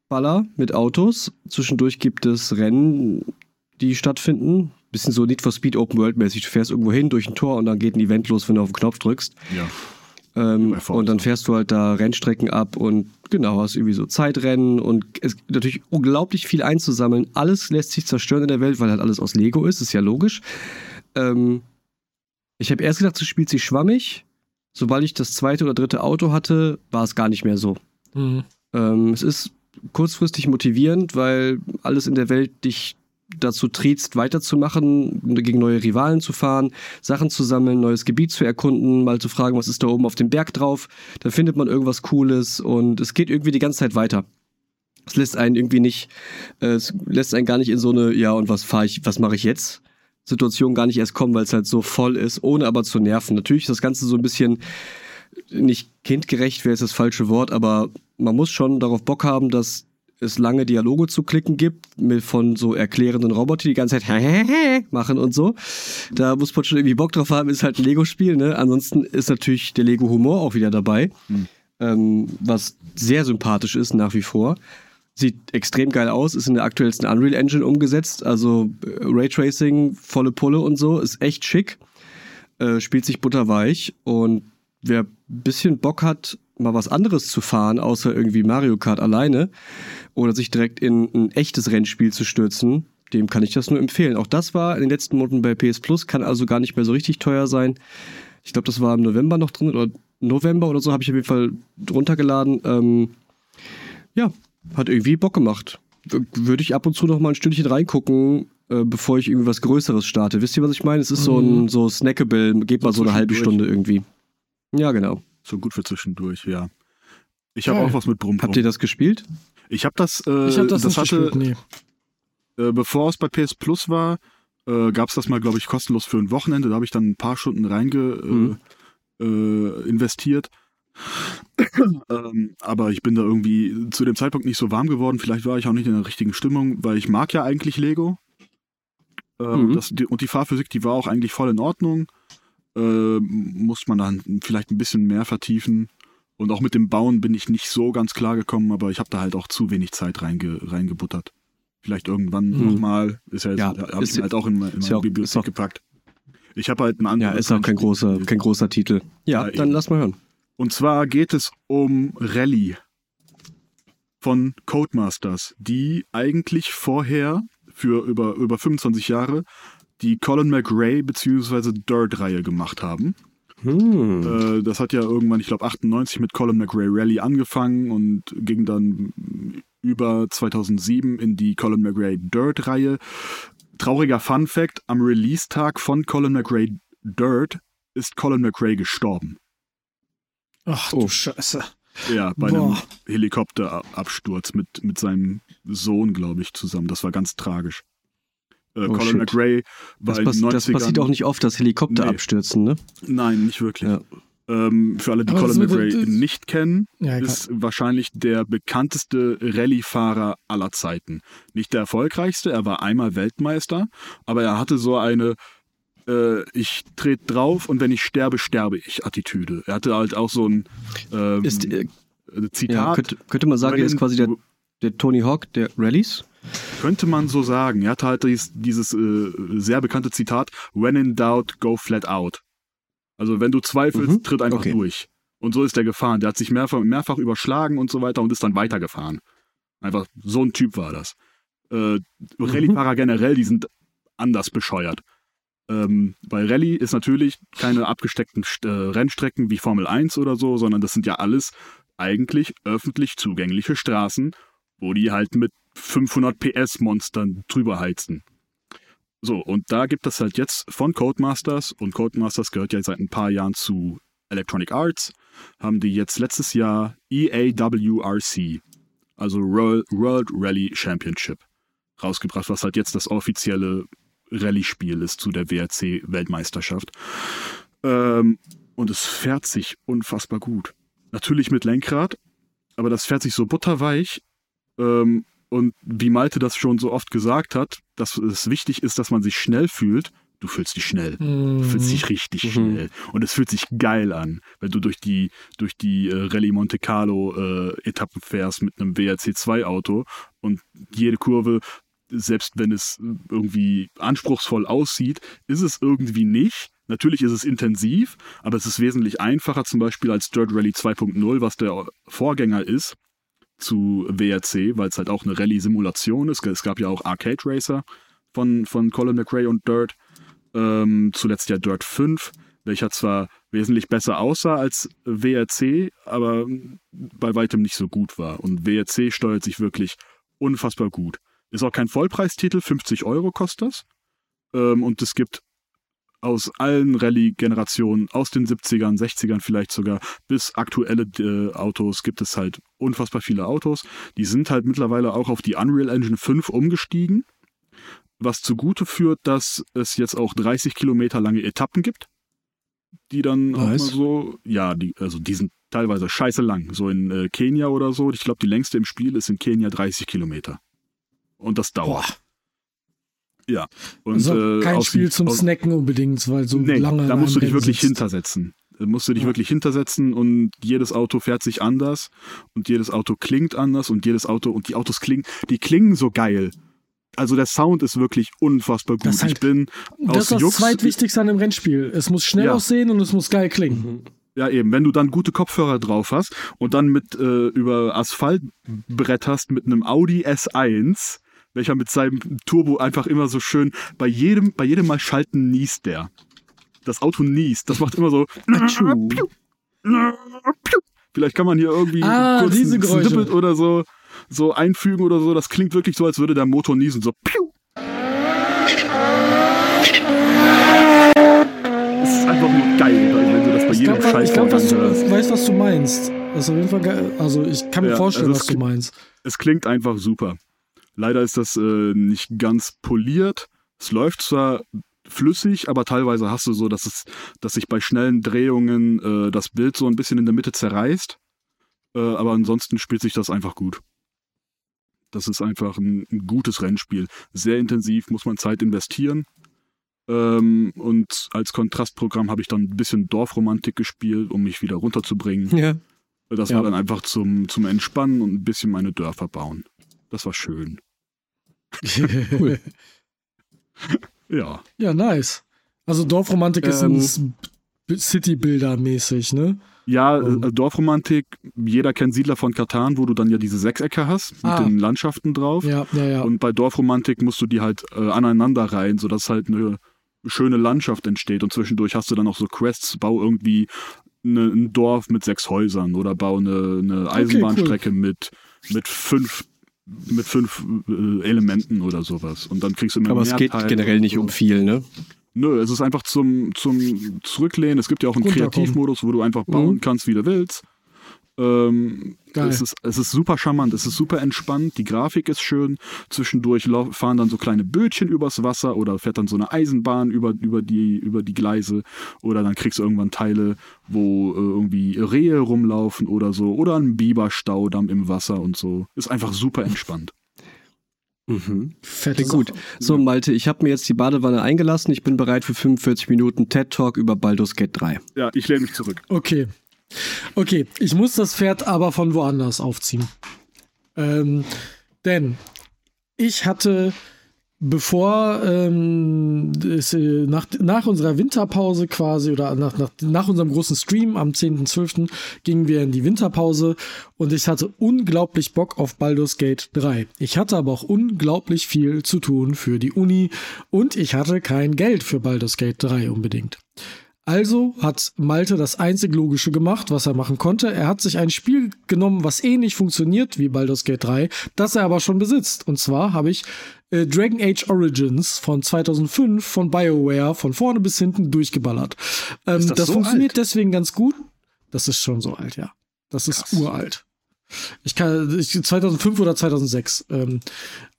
rumgeballer mit Autos. Zwischendurch gibt es Rennen, die stattfinden. Bisschen so Need for Speed Open World mäßig. Du fährst irgendwo hin durch ein Tor und dann geht ein Event los, wenn du auf den Knopf drückst. Ja. Ähm, und dann fährst du halt da Rennstrecken ab und genau, hast irgendwie so Zeitrennen und es gibt natürlich unglaublich viel einzusammeln. Alles lässt sich zerstören in der Welt, weil halt alles aus Lego ist, ist ja logisch. Ähm, ich habe erst gedacht, es spielt sich schwammig. Sobald ich das zweite oder dritte Auto hatte, war es gar nicht mehr so. Mhm. Ähm, es ist kurzfristig motivierend, weil alles in der Welt dich dazu triezt, weiterzumachen, gegen neue Rivalen zu fahren, Sachen zu sammeln, neues Gebiet zu erkunden, mal zu fragen, was ist da oben auf dem Berg drauf. Dann findet man irgendwas Cooles und es geht irgendwie die ganze Zeit weiter. Es lässt einen irgendwie nicht, äh, es lässt einen gar nicht in so eine, ja, und was fahre ich, was mache ich jetzt? Situation gar nicht erst kommen, weil es halt so voll ist, ohne aber zu nerven. Natürlich ist das Ganze so ein bisschen nicht kindgerecht wäre jetzt das falsche Wort, aber man muss schon darauf Bock haben, dass es lange Dialoge zu klicken gibt, mit von so erklärenden Robotern, die die ganze Zeit machen und so. Da muss man schon irgendwie Bock drauf haben, ist halt ein Lego-Spiel, ne? Ansonsten ist natürlich der Lego-Humor auch wieder dabei, ähm, was sehr sympathisch ist nach wie vor. Sieht extrem geil aus, ist in der aktuellsten Unreal Engine umgesetzt, also äh, Raytracing, volle Pulle und so, ist echt schick, äh, spielt sich butterweich und wer ein bisschen Bock hat, mal was anderes zu fahren, außer irgendwie Mario Kart alleine oder sich direkt in ein echtes Rennspiel zu stürzen, dem kann ich das nur empfehlen. Auch das war in den letzten Monaten bei PS Plus, kann also gar nicht mehr so richtig teuer sein. Ich glaube, das war im November noch drin oder November oder so, habe ich auf jeden Fall runtergeladen. Ähm, ja, hat irgendwie Bock gemacht. Würde ich ab und zu noch mal ein Stündchen reingucken, äh, bevor ich irgendwie was Größeres starte. Wisst ihr, was ich meine? Es ist so ein so snackable, geht mal so eine halbe zwischendurch. Stunde irgendwie. Ja, genau. So gut für zwischendurch, ja. Ich habe auch was mit Brumm. Habt ihr das gespielt? Ich habe das, äh, Ich habe das, nicht hatte, gespielt, nee. äh, bevor es bei PS Plus war, äh, gab es das mal, glaube ich, kostenlos für ein Wochenende. Da habe ich dann ein paar Stunden reinge Mhm. äh, äh, investiert. ähm, aber ich bin da irgendwie zu dem Zeitpunkt nicht so warm geworden. Vielleicht war ich auch nicht in der richtigen Stimmung, weil ich mag ja eigentlich Lego. Ähm, Mhm. das, die, und die Fahrphysik, die war auch eigentlich voll in Ordnung. Äh, muss man dann vielleicht ein bisschen mehr vertiefen. Und auch mit dem Bauen bin ich nicht so ganz klar gekommen, aber ich habe da halt auch zu wenig Zeit reinge, reingebuttert. Vielleicht irgendwann Mhm. nochmal. Ist ja jetzt, Ja, habe ist- ich halt auch in, meine- in meine Bibliothek auch- gepackt. Ich habe halt einen anderen. Ja, ist auch kein großer, kein großer Titel. Ja, Ja, dann eben. lass mal hören. Und zwar geht es um Rally von Codemasters, die eigentlich vorher für über, über 25 Jahre die Colin McRae bzw. Dirt-Reihe gemacht haben. Hm. Äh, das hat ja irgendwann, ich glaube 98 mit Colin McRae Rally angefangen und ging dann über 2007 in die Colin McRae Dirt-Reihe. trauriger Fun Fact: Am Release-Tag von Colin McRae Dirt ist Colin McRae gestorben. Ach du Scheiße. Ja, bei Boah. einem Helikopterabsturz mit, mit seinem Sohn, glaube ich, zusammen. Das war ganz tragisch. Äh, Oh, Colin. McRae war Das, pass den 90ern. das passiert auch nicht oft, dass Helikopter Nee. abstürzen, ne? Nein, nicht wirklich. Ja. Ähm, für alle, die Aber Colin McRae nicht kennen, Ja, ist wahrscheinlich der bekannteste Rallye-Fahrer aller Zeiten. Nicht der erfolgreichste, er war einmal Weltmeister, aber er hatte so eine äh, ich trete drauf und wenn ich sterbe, sterbe ich Attitüde. Er hatte halt auch so ein ähm, Ist, äh, Zitat. ja, könnte, könnte man sagen, er ist quasi der, der Tony Hawk der Rallyes? Könnte man so sagen. Er hatte halt dies, dieses äh, sehr bekannte Zitat, when in doubt, go flat out. Also wenn du zweifelst, Mhm, tritt einfach okay. durch. Und so ist er gefahren. Der hat sich mehrfach, mehrfach überschlagen und so weiter und ist dann weitergefahren. Einfach so ein Typ war das. Äh, Rallye-Fahrer generell, die sind anders bescheuert. Ähm, bei Rallye ist natürlich keine abgesteckten St- äh, Rennstrecken wie Formel 1 oder so, sondern das sind ja alles eigentlich öffentlich zugängliche Straßen, wo die halt mit 500 PS Monstern drüber heizen. So, und da gibt es halt jetzt von Codemasters, und Codemasters gehört ja seit ein paar Jahren zu Electronic Arts, haben die jetzt letztes Jahr EAWRC, also World, World Rally Championship, rausgebracht, was halt jetzt das offizielle Rallye-Spiel ist zu der WRC-Weltmeisterschaft. Ähm, und es fährt sich unfassbar gut. Natürlich mit Lenkrad, aber das fährt sich so butterweich. Ähm, und wie Malte das schon so oft gesagt hat, dass es wichtig ist, dass man sich schnell fühlt. Du fühlst dich schnell. Du fühlst dich richtig Mhm. schnell. Und es fühlt sich geil an, wenn du durch die, durch die äh, Rallye Monte Carlo äh, Etappen fährst mit einem WRC 2 Auto und jede Kurve, selbst wenn es irgendwie anspruchsvoll aussieht, ist es irgendwie nicht. Natürlich ist es intensiv, aber es ist wesentlich einfacher, zum Beispiel als Dirt Rally 2.0, was der Vorgänger ist zu WRC, weil es halt auch eine Rallye-Simulation ist. Es gab ja auch Arcade Racer von, von Colin McRae und Dirt. Ähm, zuletzt ja Dirt 5, welcher zwar wesentlich besser aussah als WRC, aber bei weitem nicht so gut war. Und WRC steuert sich wirklich unfassbar gut. Ist auch kein Vollpreistitel, 50 Euro kostet das. Ähm, und es gibt aus allen Rallye-Generationen, aus den 70ern, 60ern vielleicht sogar, bis aktuelle äh, Autos gibt es halt unfassbar viele Autos. Die sind halt mittlerweile auch auf die Unreal Engine 5 umgestiegen, was zugute führt, dass es jetzt auch 30 Kilometer lange Etappen gibt, die dann auch mal Nice. so, ja, die, also die sind teilweise scheiße lang. So in äh, Kenia oder so, ich glaube, die längste im Spiel ist in Kenia 30 Kilometer. Und das dauert. Boah. Ja. Und, Also äh, kein aus- Spiel zum aus- Snacken unbedingt, weil so nee, lange. da musst du dich wirklich sitzt. hintersetzen. Da musst du dich Ja. wirklich hintersetzen und jedes Auto fährt sich anders und jedes Auto klingt anders und jedes Auto und die Autos klingen, die klingen so geil. Also der Sound ist wirklich unfassbar gut. Das ist halt- ich bin Das aus ist das Jux, zweitwichtigste an einem Rennspiel. Es muss schnell Ja. aussehen und es muss geil klingen. Mhm. ja eben, wenn du dann gute Kopfhörer drauf hast und dann mit äh, über Asphalt bretterst mit einem Audi S1, welcher mit seinem Turbo einfach immer so schön bei jedem bei jedem Mal schalten niest der. Das Auto niest, das macht immer so. Vielleicht kann man hier irgendwie Ah, kurz diese ein Geräusche. Oder so, so einfügen oder so. Das klingt wirklich so, als würde der Motor niesen. So. Es ist einfach nur geil, wenn du das bei Ich jedem glaube, Scheiß ich glaub, du, weiß, was du meinst. Das ist auf jeden Fall geil. Also ich kann mir Ja, vorstellen, also was du meinst. Es klingt einfach super. Leider ist das äh, nicht ganz poliert. Es läuft zwar flüssig, aber teilweise hast du so, dass es, dass sich bei schnellen Drehungen äh, das Bild so ein bisschen in der Mitte zerreißt. Äh, aber ansonsten spielt sich das einfach gut. Das ist einfach ein, ein gutes Rennspiel. Sehr intensiv, muss man Zeit investieren. Ähm, und als Kontrastprogramm habe ich dann ein bisschen Dorfromantik gespielt, um mich wieder runterzubringen. Ja. Das Ja. war dann einfach zum, zum Entspannen und ein bisschen meine Dörfer bauen. Das war schön. Cool. Ja. ja, nice. Also Dorfromantik ist Ähm. ein City-Builder-mäßig, ne? Ja, Oh. äh, Dorfromantik, jeder kennt Siedler von Katan, wo du dann ja diese Sechsecke hast mit Ah. den Landschaften drauf. Ja, ja, ja. Und bei Dorfromantik musst du die halt äh, aneinander reihen, sodass halt eine schöne Landschaft entsteht. Und zwischendurch hast du dann auch so Quests, bau irgendwie eine, ein Dorf mit sechs Häusern oder bau eine, eine Eisenbahnstrecke mit, mit fünf mit fünf äh, Elementen oder sowas. Und dann kriegst du immer Aber mehr es geht Teile generell nicht um viel, ne? Nö, es ist einfach zum, zum Zurücklehnen. Es gibt ja auch einen Runterkommen. Kreativmodus, wo du einfach bauen Mhm. kannst, wie du willst. Ähm, Geil. es, ist, es ist super charmant, es ist super entspannt, die Grafik ist schön. Zwischendurch fahren dann so kleine Bötchen übers Wasser oder fährt dann so eine Eisenbahn über, über, die, über die Gleise. Oder dann kriegst du irgendwann Teile, wo äh, irgendwie Rehe rumlaufen oder so. Oder ein Biberstaudamm im Wasser und so. Ist einfach super entspannt. Mhm. Fette gut. So, Malte, ich habe mir jetzt die Badewanne eingelassen. Ich bin bereit für 45 Minuten TED Talk über Baldur's Gate 3. Ja, ich lehne mich zurück. Okay. Okay, ich muss das Pferd aber von woanders aufziehen. Ähm, denn ich hatte, bevor ähm, es, äh, nach, nach unserer Winterpause quasi oder nach, nach, nach unserem großen Stream am 10.12. gingen wir in die Winterpause und ich hatte unglaublich Bock auf Baldur's Gate 3. Ich hatte aber auch unglaublich viel zu tun für die Uni und ich hatte kein Geld für Baldur's Gate 3 unbedingt. Also hat Malte das einzig Logische gemacht, was er machen konnte. Er hat sich ein Spiel genommen, was ähnlich funktioniert wie Baldur's Gate 3, das er aber schon besitzt. Und zwar habe ich äh, Dragon Age Origins von 2005 von BioWare von vorne bis hinten durchgeballert. Ähm, das das so funktioniert alt? deswegen ganz gut. Das ist schon so alt, ja. Das ist Krass. uralt. Ich kann ich, 2005 oder 2006. Ähm,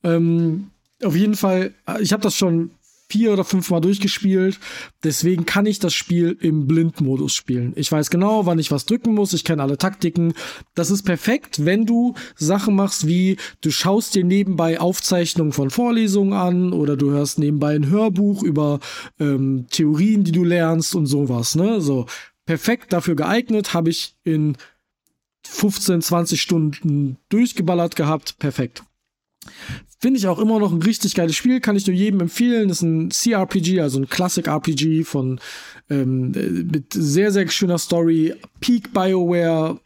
ähm, auf jeden Fall, äh, ich habe das schon vier oder fünf Mal durchgespielt. Deswegen kann ich das Spiel im Blindmodus spielen. Ich weiß genau, wann ich was drücken muss. Ich kenne alle Taktiken. Das ist perfekt, wenn du Sachen machst wie du schaust dir nebenbei Aufzeichnungen von Vorlesungen an oder du hörst nebenbei ein Hörbuch über ähm, Theorien, die du lernst und sowas. Ne? So perfekt dafür geeignet. Habe ich in 15, 20 Stunden durchgeballert gehabt. Perfekt. Finde ich auch immer noch ein richtig geiles Spiel, kann ich nur jedem empfehlen. Das ist ein CRPG, also ein Classic-RPG von ähm, äh, mit sehr, sehr schöner Story. Peak BioWare,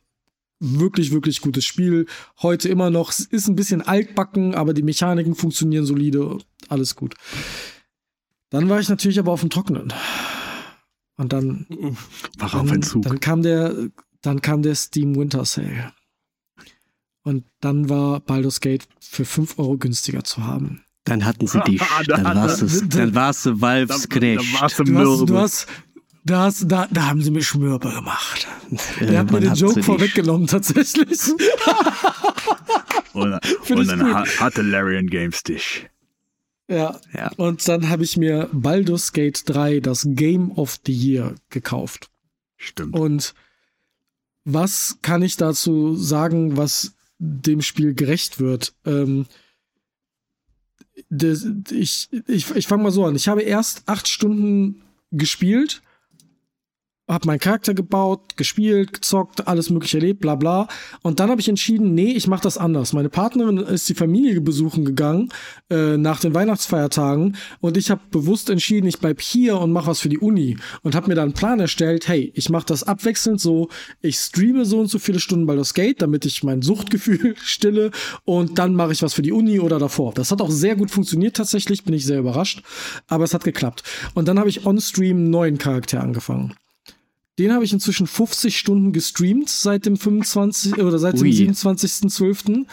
wirklich, wirklich gutes Spiel. Heute immer noch, ist ein bisschen altbacken, aber die Mechaniken funktionieren solide, alles gut. Dann war ich natürlich aber auf dem Trockenen. Und dann Wach auf dann, dann kam der, dann kam der Steam Winter Sale. Und dann war Baldur's Gate für 5 Euro günstiger zu haben. Dann hatten sie dich. Dann warst du, dann warst du Valves Knecht. warst du Du hast, hast, da, hast, da, da haben sie mich Schmürbe gemacht. Der hat mir den Joke vorweggenommen, tatsächlich. Und, und dann gut. ha- hatte Larian Games dich. ja. Ja. Und dann habe ich mir Baldur's Gate 3, das Game of the Year, gekauft. Stimmt. Und was kann ich dazu sagen, was dem Spiel gerecht wird? Ähm, das, ich ich, ich fange mal so an. Ich habe erst acht Stunden gespielt, habe meinen Charakter gebaut, gespielt, gezockt, alles mögliche erlebt, bla bla. Und dann habe ich entschieden, nee, ich mache das anders. Meine Partnerin ist die Familie besuchen gegangen äh, nach den Weihnachtsfeiertagen und ich habe bewusst entschieden, ich bleib hier und mache was für die Uni und habe mir dann einen Plan erstellt, hey, ich mache das abwechselnd so, ich streame so und so viele Stunden Baldur's Gate, damit ich mein Suchtgefühl stille und dann mache ich was für die Uni oder davor. Das hat auch sehr gut funktioniert tatsächlich, bin ich sehr überrascht, aber es hat geklappt. Und dann habe ich on-stream neuen Charakter angefangen. Den habe ich inzwischen 50 Stunden gestreamt seit dem 25 oder seit Ui. dem 27.12.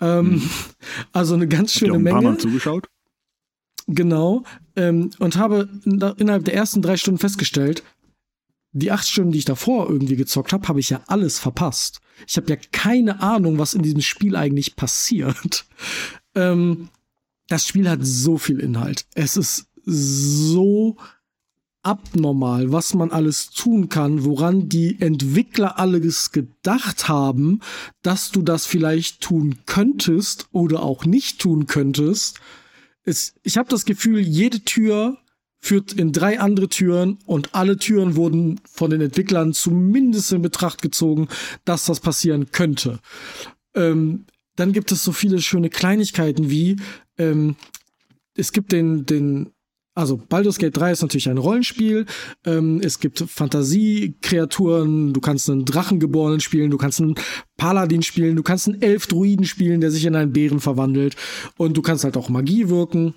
Ähm, Also eine ganz Habt ihr schöne auch ein paar Menge. Mal zugeschaut? Genau. Ähm, und habe in- innerhalb der ersten drei Stunden festgestellt, die acht Stunden, die ich davor irgendwie gezockt habe, habe ich ja alles verpasst. Ich habe ja keine Ahnung, was in diesem Spiel eigentlich passiert. Ähm, das Spiel hat so viel Inhalt. Es ist so abnormal, was man alles tun kann, woran die Entwickler alles gedacht haben, dass du das vielleicht tun könntest oder auch nicht tun könntest. Es, ich habe das Gefühl, jede Tür führt in drei andere Türen und alle Türen wurden von den Entwicklern zumindest in Betracht gezogen, dass das passieren könnte. Ähm, dann gibt es so viele schöne Kleinigkeiten wie ähm, es gibt den, den, also Baldur's Gate 3 ist natürlich ein Rollenspiel. Ähm, es gibt Fantasiekreaturen, du kannst einen Drachengeborenen spielen, du kannst einen Paladin spielen, du kannst einen Elf-Druiden spielen, der sich in einen Bären verwandelt. Und du kannst halt auch Magie wirken.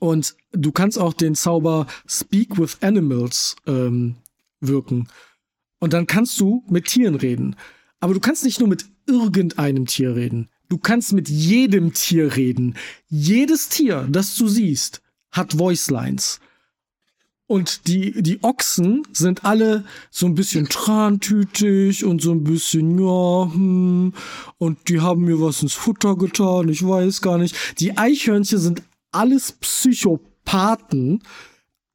Und du kannst auch den Zauber Speak with Animals ähm, wirken. Und dann kannst du mit Tieren reden. Aber du kannst nicht nur mit irgendeinem Tier reden. Du kannst mit jedem Tier reden. Jedes Tier, das du siehst, hat Voicelines. Und die, die Ochsen sind alle so ein bisschen trantütig und so ein bisschen, ja, hm, und die haben mir was ins Futter getan, ich weiß gar nicht. Die Eichhörnchen sind alles Psychopathen.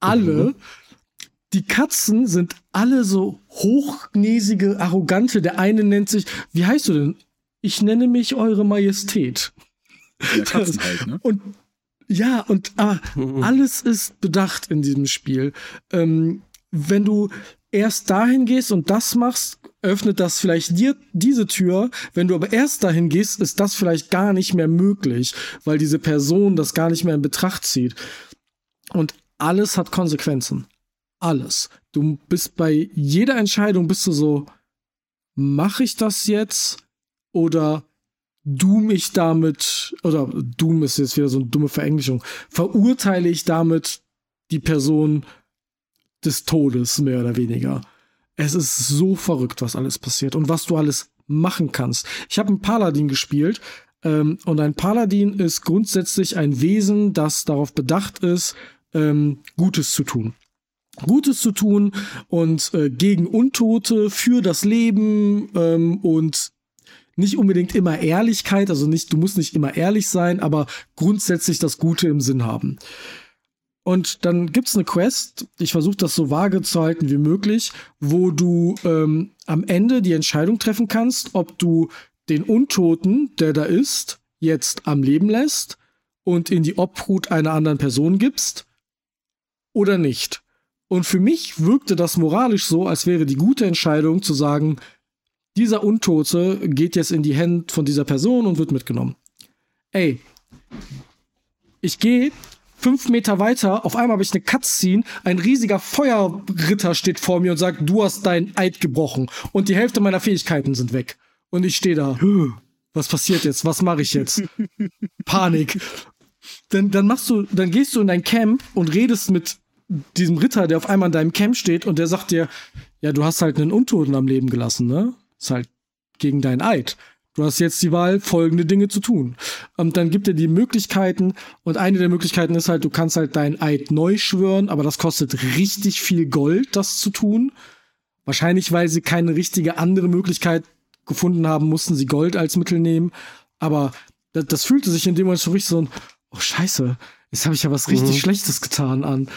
Alle. Mhm. Die Katzen sind alle so hochnäsige, arrogante. Der eine nennt sich, wie heißt du denn? Ich nenne mich Eure Majestät. Ja, Katzen halt, ne? Und ja, und aber mhm. alles ist bedacht in diesem Spiel. Ähm, wenn du erst dahin gehst und das machst, öffnet das vielleicht dir diese Tür. Wenn du aber erst dahin gehst, ist das vielleicht gar nicht mehr möglich, weil diese Person das gar nicht mehr in Betracht zieht. Und alles hat Konsequenzen. Alles. Du bist bei jeder Entscheidung bist du so, mache ich das jetzt oder doom ich damit, oder doom ist jetzt wieder so eine dumme Verenglischung, verurteile ich damit die Person des Todes, mehr oder weniger. Es ist so verrückt, was alles passiert und was du alles machen kannst. Ich habe einen Paladin gespielt ähm, und ein Paladin ist grundsätzlich ein Wesen, das darauf bedacht ist, ähm, Gutes zu tun. Gutes zu tun und äh, gegen Untote, für das Leben ähm, und nicht unbedingt immer Ehrlichkeit, also nicht, du musst nicht immer ehrlich sein, aber grundsätzlich das Gute im Sinn haben. Und dann gibt's eine Quest, ich versuche das so vage zu halten wie möglich, wo du ähm, am Ende die Entscheidung treffen kannst, ob du den Untoten, der da ist, jetzt am Leben lässt und in die Obhut einer anderen Person gibst oder nicht. Und für mich wirkte das moralisch so, als wäre die gute Entscheidung zu sagen, dieser Untote geht jetzt in die Hände von dieser Person und wird mitgenommen. Ey, ich gehe fünf Meter weiter, auf einmal habe ich eine Cutscene, ein riesiger Feuerritter steht vor mir und sagt, du hast dein Eid gebrochen und die Hälfte meiner Fähigkeiten sind weg. Und ich stehe da, was passiert jetzt? Was mache ich jetzt? Panik. Dann, dann machst du, dann gehst du in dein Camp und redest mit diesem Ritter, der auf einmal in deinem Camp steht und der sagt dir, ja, du hast halt einen Untoten am Leben gelassen, ne? Ist halt gegen dein Eid. Du hast jetzt die Wahl, folgende Dinge zu tun. Und dann gibt er die Möglichkeiten und eine der Möglichkeiten ist halt, du kannst halt dein Eid neu schwören, aber das kostet richtig viel Gold, das zu tun. Wahrscheinlich, weil sie keine richtige andere Möglichkeit gefunden haben, mussten sie Gold als Mittel nehmen. Aber das, das fühlte sich in dem Moment so richtig so ein, oh Scheiße, jetzt habe ich ja was richtig mhm. Schlechtes getan an.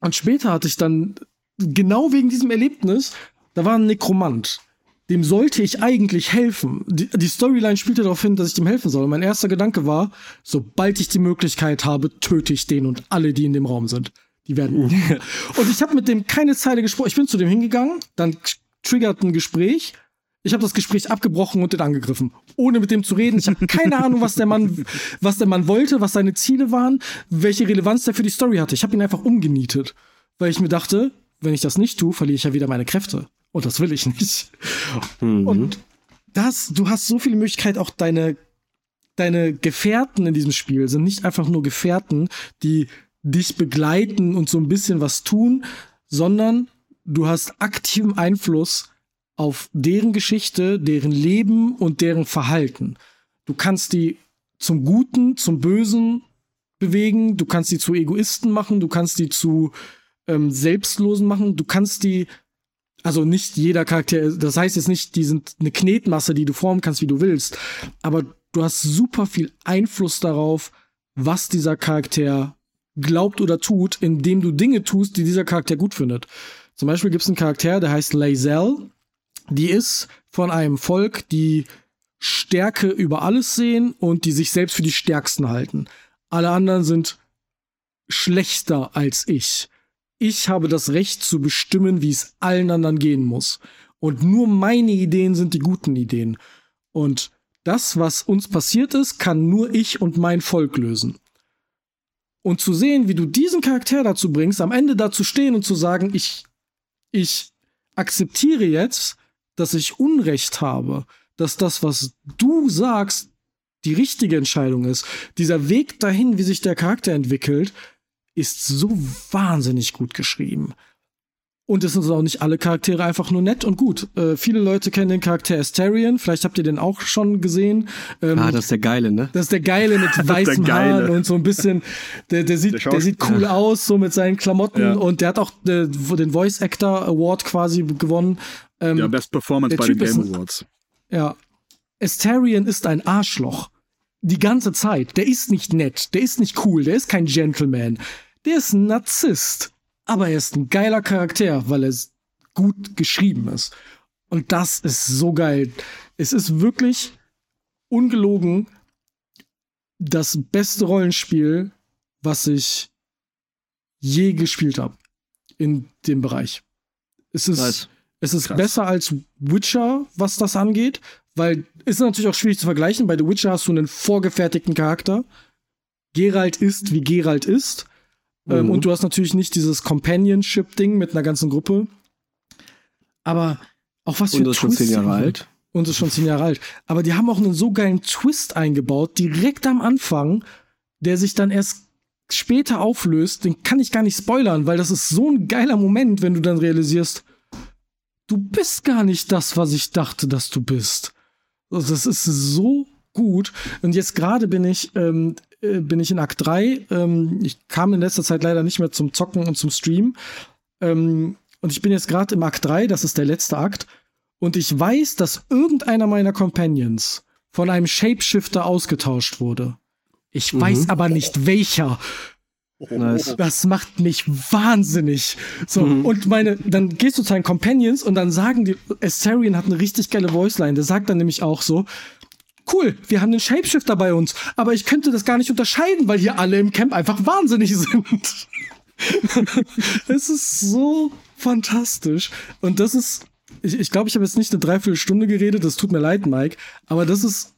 Und später hatte ich dann, genau wegen diesem Erlebnis, da war ein Nekromant dem sollte ich eigentlich helfen. Die, die Storyline spielte darauf hin, dass ich dem helfen soll. Und mein erster Gedanke war, sobald ich die Möglichkeit habe, töte ich den und alle, die in dem Raum sind. Die werden. und ich habe mit dem keine Zeile gesprochen. Ich bin zu dem hingegangen, dann triggert ein Gespräch. Ich habe das Gespräch abgebrochen und den angegriffen, ohne mit dem zu reden. Ich habe keine Ahnung, was der Mann, was der Mann wollte, was seine Ziele waren, welche Relevanz der für die Story hatte. Ich habe ihn einfach umgenietet, weil ich mir dachte, wenn ich das nicht tue, verliere ich ja wieder meine Kräfte. Und das will ich nicht. Mhm. Und das, du hast so viele Möglichkeiten, auch deine, deine Gefährten in diesem Spiel sind nicht einfach nur Gefährten, die dich begleiten und so ein bisschen was tun, sondern du hast aktiven Einfluss auf deren Geschichte, deren Leben und deren Verhalten. Du kannst die zum Guten, zum Bösen bewegen, du kannst die zu Egoisten machen, du kannst die zu ähm, Selbstlosen machen, du kannst die also nicht jeder Charakter, das heißt jetzt nicht, die sind eine Knetmasse, die du formen kannst, wie du willst, aber du hast super viel Einfluss darauf, was dieser Charakter glaubt oder tut, indem du Dinge tust, die dieser Charakter gut findet. Zum Beispiel gibt es einen Charakter, der heißt Lazel. Die ist von einem Volk, die Stärke über alles sehen und die sich selbst für die Stärksten halten. Alle anderen sind schlechter als ich ich habe das Recht zu bestimmen, wie es allen anderen gehen muss. Und nur meine Ideen sind die guten Ideen. Und das, was uns passiert ist, kann nur ich und mein Volk lösen. Und zu sehen, wie du diesen Charakter dazu bringst, am Ende dazu stehen und zu sagen, ich, ich akzeptiere jetzt, dass ich Unrecht habe, dass das, was du sagst, die richtige Entscheidung ist. Dieser Weg dahin, wie sich der Charakter entwickelt, ist so wahnsinnig gut geschrieben. Und es sind auch nicht alle Charaktere einfach nur nett und gut. Äh, viele Leute kennen den Charakter Asterion, vielleicht habt ihr den auch schon gesehen. Ähm, ah, das ist der Geile, ne? Das ist der Geile mit weißem Haaren und so ein bisschen, der, der sieht, der, der sieht cool ja. aus, so mit seinen Klamotten ja. und der hat auch äh, den Voice Actor Award quasi gewonnen. Ähm, ja, Best Performance bei den Game Awards. Ja. Asterion ist ein Arschloch. Die ganze Zeit. Der ist nicht nett, der ist nicht cool, der ist kein Gentleman. Der ist ein Narzisst aber er ist ein geiler Charakter, weil er gut geschrieben ist. Und das ist so geil. Es ist wirklich ungelogen das beste Rollenspiel, was ich je gespielt habe in dem Bereich. Es ist, nice. es ist besser als Witcher, was das angeht, weil es ist natürlich auch schwierig zu vergleichen. Bei The Witcher hast du einen vorgefertigten Charakter. Geralt ist, wie Geralt ist. Ähm, mhm. und du hast natürlich nicht dieses Companionship-Ding mit einer ganzen Gruppe. Aber auch was für Und das ist schon zehn Jahre alt. Und ist schon zehn Jahre alt. Aber die haben auch einen so geilen Twist eingebaut, direkt am Anfang, der sich dann erst später auflöst. Den kann ich gar nicht spoilern, weil das ist so ein geiler Moment, wenn du dann realisierst, du bist gar nicht das, was ich dachte, dass du bist. Also das ist so gut. Und jetzt gerade bin ich ähm, äh, bin ich in Akt 3. Ähm, ich kam in letzter Zeit leider nicht mehr zum Zocken und zum Stream. Ähm, und ich bin jetzt gerade im Akt 3, das ist der letzte Akt. Und ich weiß, dass irgendeiner meiner Companions von einem Shapeshifter ausgetauscht wurde. Ich mhm. weiß aber nicht welcher. Nice. Das macht mich wahnsinnig. So, mhm. und meine, dann gehst du zu deinen Companions und dann sagen die, Asterion hat eine richtig geile Voiceline. Der sagt dann nämlich auch so, cool, wir haben einen Shapeshifter bei uns, aber ich könnte das gar nicht unterscheiden, weil hier alle im Camp einfach wahnsinnig sind. es ist so fantastisch. Und das ist, ich glaube, ich, glaub, ich habe jetzt nicht eine Dreiviertelstunde geredet, das tut mir leid, Mike, aber das ist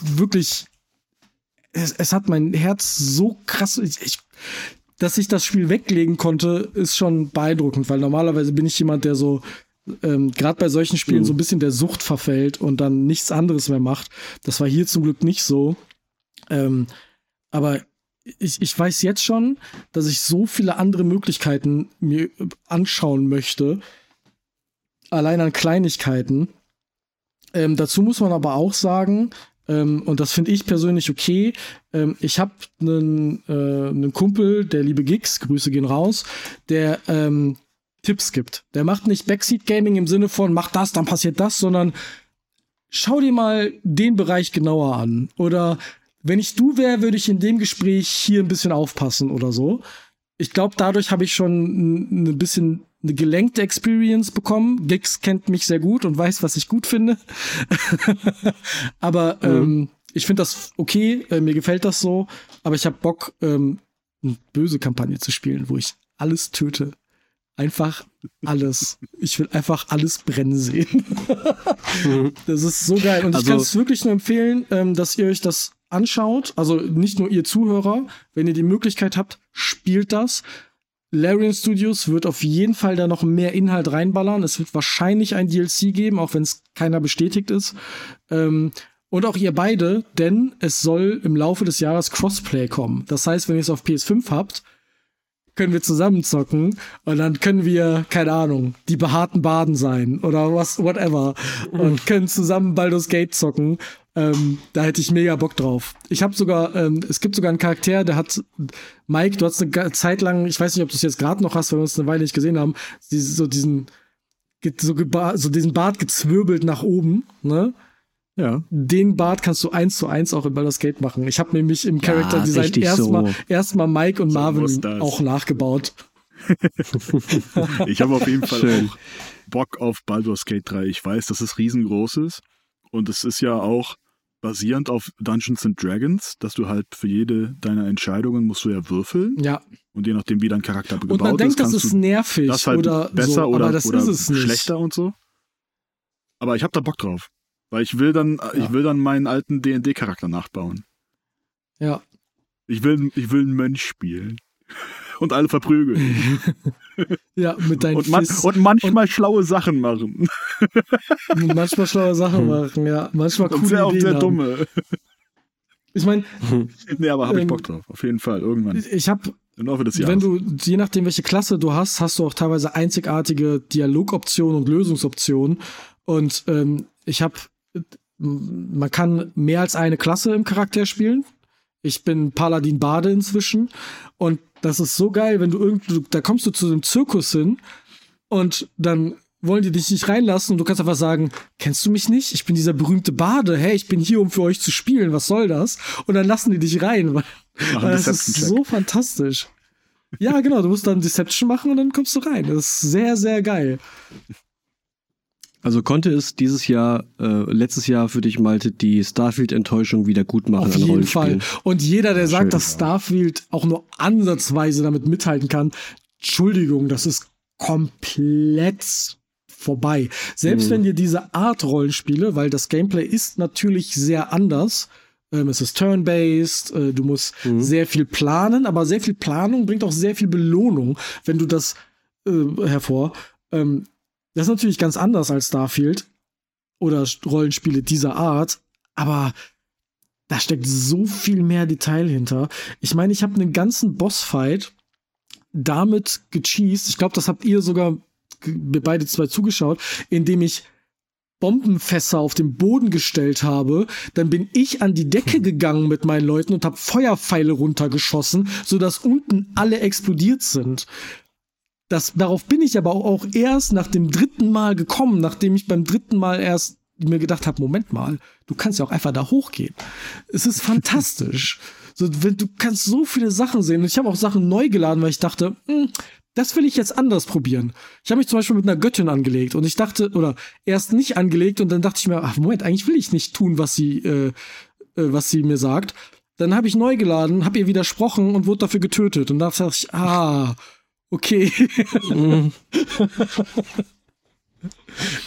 wirklich, es, es hat mein Herz so krass, ich, ich, dass ich das Spiel weglegen konnte, ist schon beeindruckend, weil normalerweise bin ich jemand, der so ähm, gerade bei solchen Spielen mhm. so ein bisschen der Sucht verfällt und dann nichts anderes mehr macht. Das war hier zum Glück nicht so. Ähm, aber ich, ich weiß jetzt schon, dass ich so viele andere Möglichkeiten mir anschauen möchte. Allein an Kleinigkeiten. Ähm, dazu muss man aber auch sagen, ähm, und das finde ich persönlich okay. Ähm, ich habe einen, äh, Kumpel, der liebe Gigs, Grüße gehen raus, der ähm, Tipps gibt. Der macht nicht Backseat Gaming im Sinne von, mach das, dann passiert das, sondern schau dir mal den Bereich genauer an. Oder wenn ich du wäre, würde ich in dem Gespräch hier ein bisschen aufpassen oder so. Ich glaube, dadurch habe ich schon ein bisschen eine gelenkte Experience bekommen. Gix kennt mich sehr gut und weiß, was ich gut finde. aber mhm. ähm, ich finde das okay, äh, mir gefällt das so, aber ich habe Bock, ähm, eine böse Kampagne zu spielen, wo ich alles töte einfach alles. Ich will einfach alles brennen sehen. das ist so geil. Und also, ich kann es wirklich nur empfehlen, ähm, dass ihr euch das anschaut. Also nicht nur ihr Zuhörer, wenn ihr die Möglichkeit habt, spielt das. Larian Studios wird auf jeden Fall da noch mehr Inhalt reinballern. Es wird wahrscheinlich ein DLC geben, auch wenn es keiner bestätigt ist. Ähm, und auch ihr beide, denn es soll im Laufe des Jahres Crossplay kommen. Das heißt, wenn ihr es auf PS5 habt, können wir zusammen zocken und dann können wir, keine Ahnung, die behaarten Baden sein oder was, whatever und können zusammen Baldur's Gate zocken. Ähm, da hätte ich mega Bock drauf. Ich habe sogar, ähm, es gibt sogar einen Charakter, der hat, Mike, du hast eine Zeit lang, ich weiß nicht, ob du es jetzt gerade noch hast, weil wir uns eine Weile nicht gesehen haben, so diesen, so, so diesen Bart gezwirbelt nach oben, ne? Ja. Den Bart kannst du eins zu eins auch in Baldur's Gate machen. Ich habe nämlich im Character ja, Design erstmal so. erstmal Mike und so Marvin auch nachgebaut. ich habe auf jeden Fall Schön. auch Bock auf Baldur's Gate 3. Ich weiß, dass es riesengroß ist und es ist ja auch basierend auf Dungeons and Dragons, dass du halt für jede deiner Entscheidungen musst du ja würfeln. Ja. Und je nachdem, wie dein Charakter gebaut ist, und man denkt, das ist nervig das halt oder besser so, oder, das oder ist es schlechter und so. Aber ich habe da Bock drauf. Weil ich will dann, ja. ich will dann meinen alten D&D-Charakter nachbauen. Ja. Ich will, ich will einen Mönch spielen. Und alle verprügeln. ja, mit deinen und, man, und manchmal und schlaue Sachen machen. manchmal schlaue Sachen machen, ja. Manchmal coole und sehr, Ideen sehr haben. dumme. Ich meine, nee, aber habe ich Ähm, Bock drauf. Auf jeden Fall. Irgendwann. ich habe Im Laufe des Jahres. Wenn du, je nachdem, welche Klasse du hast, hast du auch teilweise einzigartige Dialogoptionen und Lösungsoptionen. Und ähm, ich habe, man kann mehr als eine Klasse im Charakter spielen. Ich bin Paladin Bade inzwischen. Und das ist so geil, wenn du irgendwo, da kommst du zu einem Zirkus hin und dann wollen die dich nicht reinlassen und du kannst einfach sagen, kennst du mich nicht? Ich bin dieser berühmte Bade. Hey, ich bin hier, um für euch zu spielen. Was soll das? Und dann lassen die dich rein. Weil, das ist so fantastisch. Ja, genau. Du musst dann Deception machen und dann kommst du rein. Das ist sehr, sehr geil. Also konnte es dieses Jahr, äh, letztes Jahr für dich, Malte, die Starfield-Enttäuschung wieder gut machen Auf jeden Fall. Und jeder, der sagt, Schön, dass Starfield auch nur ansatzweise damit mithalten kann, Entschuldigung, das ist komplett vorbei. Selbst Mhm. wenn dir diese Art Rollenspiele, weil das Gameplay ist natürlich sehr anders. Ähm, es ist turn-based, äh, du musst Mhm. sehr viel planen, aber sehr viel Planung bringt auch sehr viel Belohnung, wenn du das äh, hervor. Ähm, das ist natürlich ganz anders als Starfield oder Rollenspiele dieser Art, aber da steckt so viel mehr Detail hinter. Ich meine, ich habe einen ganzen Bossfight damit gecheased. Ich glaube, das habt ihr sogar wir beide zwei zugeschaut, indem ich Bombenfässer auf den Boden gestellt habe, dann bin ich an die Decke gegangen mit meinen Leuten und habe Feuerpfeile runtergeschossen, sodass unten alle explodiert sind. Das, darauf bin ich aber auch, erst nach dem dritten Mal gekommen, nachdem ich beim dritten Mal erst mir gedacht habe, Moment mal, du kannst ja auch einfach da hochgehen. Es ist fantastisch. So, wenn, du kannst so viele Sachen sehen. Und ich habe auch Sachen neu geladen, weil ich dachte, hm, das will ich jetzt anders probieren. Ich habe mich zum Beispiel mit einer Göttin angelegt und ich dachte, oder erst nicht angelegt und dann dachte ich mir, ach Moment, eigentlich will ich nicht tun, was sie, äh, äh, was sie mir sagt. Dann habe ich neu geladen, habe ihr widersprochen und wurde dafür getötet. Und da dachte ich, ah, okay. Mhm.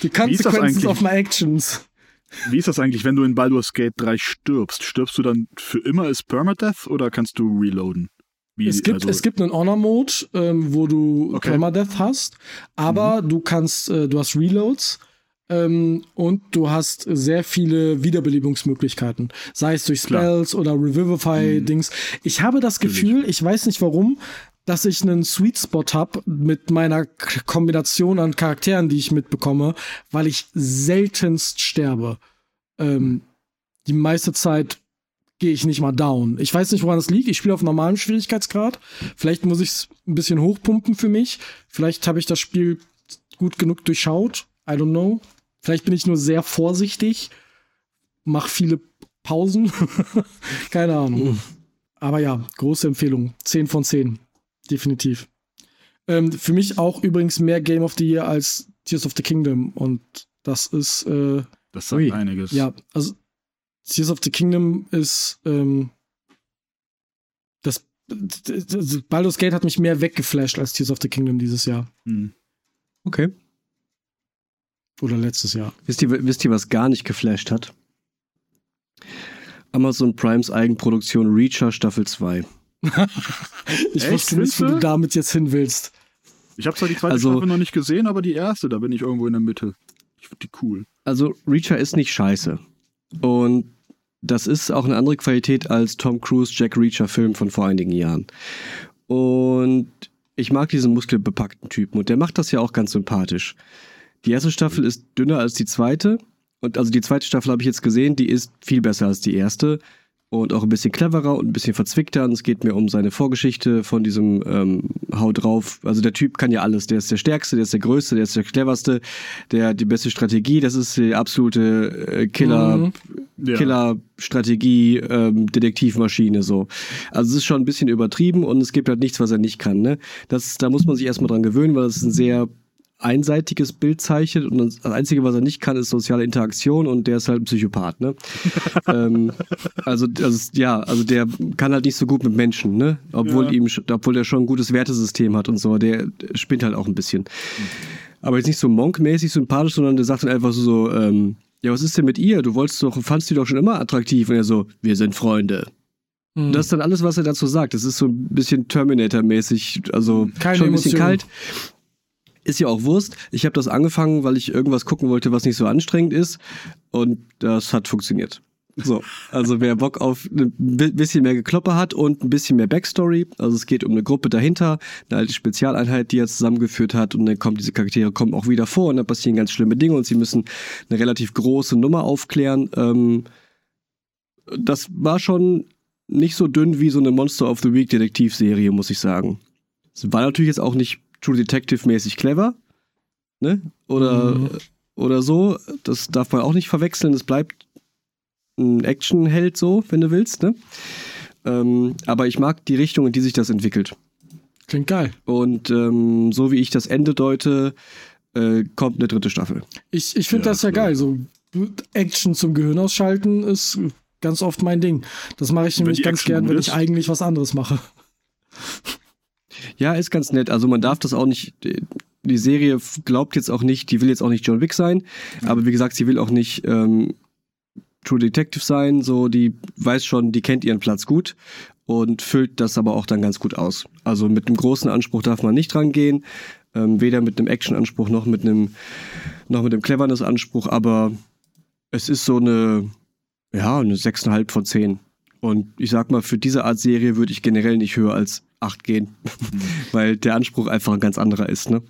Die Wie ist das Consequences eigentlich? of my actions. Wie ist das eigentlich, wenn du in Baldur's Gate 3 stirbst? Stirbst du dann für immer als Permadeath oder kannst du reloaden? Wie, Es gibt, also, es gibt einen Honor-Mode, ähm, wo du Okay. Permadeath hast, aber du kannst, äh, du hast Reloads ähm, und du hast sehr viele Wiederbelebungsmöglichkeiten. Sei es durch Klar. Spells oder Revivify-Dings. Ich habe das. Gefühl, ich weiß nicht warum, dass ich einen Sweet Spot habe mit meiner Kombination an Charakteren, die ich mitbekomme, weil ich seltenst sterbe. Ähm, die meiste Zeit gehe ich nicht mal down. Ich weiß nicht, woran das liegt. Ich spiele auf normalem Schwierigkeitsgrad. Vielleicht muss ich es ein bisschen hochpumpen für mich. Vielleicht habe ich das Spiel gut genug durchschaut. I don't know. Vielleicht bin ich nur sehr vorsichtig. Mach viele Pausen. Keine Ahnung. Mhm. Aber ja, große Empfehlung. 10 von 10. Definitiv. Ähm, für mich auch übrigens mehr Game of the Year als Tears of the Kingdom. Und das ist, äh, das sagt Ui. einiges. ja, also Tears of the Kingdom ist ähm, das, das, das Baldur's Gate hat mich mehr weggeflasht als Tears of the Kingdom dieses Jahr. Hm. Okay. Oder letztes Jahr. Wisst ihr, wisst ihr, was gar nicht geflasht hat? Amazon Primes Eigenproduktion Reacher Staffel 2. Ich Echt? wusste nicht, wo du? damit jetzt hin willst. Ich habe zwar die zweite Also- Staffel noch nicht gesehen, aber die erste, da bin ich irgendwo in der Mitte. Ich finde die cool. Also Reacher ist nicht scheiße. Und das ist auch eine andere Qualität als Tom Cruise Jack Reacher Film von vor einigen Jahren. Und ich mag diesen muskelbepackten Typen und der macht das ja auch ganz sympathisch. Die erste Staffel ist dünner als die zweite. Und also die zweite Staffel habe ich jetzt gesehen, die ist viel besser als die erste. Und auch ein bisschen cleverer und ein bisschen verzwickter. Und es geht mir um seine Vorgeschichte von diesem ähm, Hau drauf. Also der Typ kann ja alles. Der ist der Stärkste, der ist der Größte, der ist der Cleverste, der hat die beste Strategie. Das ist die absolute äh, Killer, Mhm. Ja. Killer-Strategie, ähm, Detektivmaschine so. Also es ist schon ein bisschen übertrieben und es gibt halt nichts, was er nicht kann. Ne? Das, da muss man sich erstmal dran gewöhnen, weil ist ein sehr einseitiges Bild zeichnet und das Einzige, was er nicht kann, ist soziale Interaktion und der ist halt ein Psychopath, ne? ähm, also, also, ja, also der kann halt nicht so gut mit Menschen, ne? Obwohl Ja. ihm, obwohl der schon ein gutes Wertesystem hat und so, der, der spinnt halt auch ein bisschen. Aber jetzt nicht so Monk-mäßig sympathisch, sondern der sagt dann einfach so, ähm, ja, was ist denn mit ihr? Du wolltest doch, fandst die doch schon immer attraktiv. Und er so, wir sind Freunde. Mhm. Das ist dann alles, was er dazu sagt. Das ist so ein bisschen Terminator-mäßig, also Keine schon ein bisschen Emotionen. kalt. Ist ja auch Wurst. Ich habe das angefangen, weil ich irgendwas gucken wollte, was nicht so anstrengend ist. Und das hat funktioniert. So, also wer Bock auf ein bisschen mehr Gekloppe hat und ein bisschen mehr Backstory, also es geht um eine Gruppe dahinter, eine alte Spezialeinheit, die er zusammengeführt hat und dann kommen diese Charaktere kommen auch wieder vor und dann passieren ganz schlimme Dinge und sie müssen eine relativ große Nummer aufklären. Ähm, das war schon nicht so dünn wie so eine Monster of the Week Detektivserie, muss ich sagen. Es war natürlich jetzt auch nicht True Detective mäßig clever, ne? Oder mhm. oder so, das darf man auch nicht verwechseln, es bleibt ein Actionheld so, wenn du willst, ne? Ähm, aber ich mag die Richtung, in die sich das entwickelt. Klingt geil. Und ähm, so wie ich das Ende deute, äh, kommt eine dritte Staffel. Ich, ich finde ja, das ja geil. So Action zum Gehirn ausschalten ist ganz oft mein Ding. Das mache ich nämlich ganz gern, wenn ich eigentlich was anderes mache. Ja, ist ganz nett. Also man darf das auch nicht. Die Serie glaubt jetzt auch nicht, die will jetzt auch nicht John Wick sein, aber wie gesagt, sie will auch nicht ähm, True Detective sein, so die weiß schon, die kennt ihren Platz gut und füllt das aber auch dann ganz gut aus. Also mit einem großen Anspruch darf man nicht rangehen, ähm, weder mit einem Action-Anspruch noch mit einem noch mit einem Cleverness-Anspruch, aber es ist so eine ja eine 6,5 von 10. Und ich sag mal, für diese Art Serie würde ich generell nicht höher als 8 gehen, mhm. weil der Anspruch einfach ein ganz anderer ist, ne?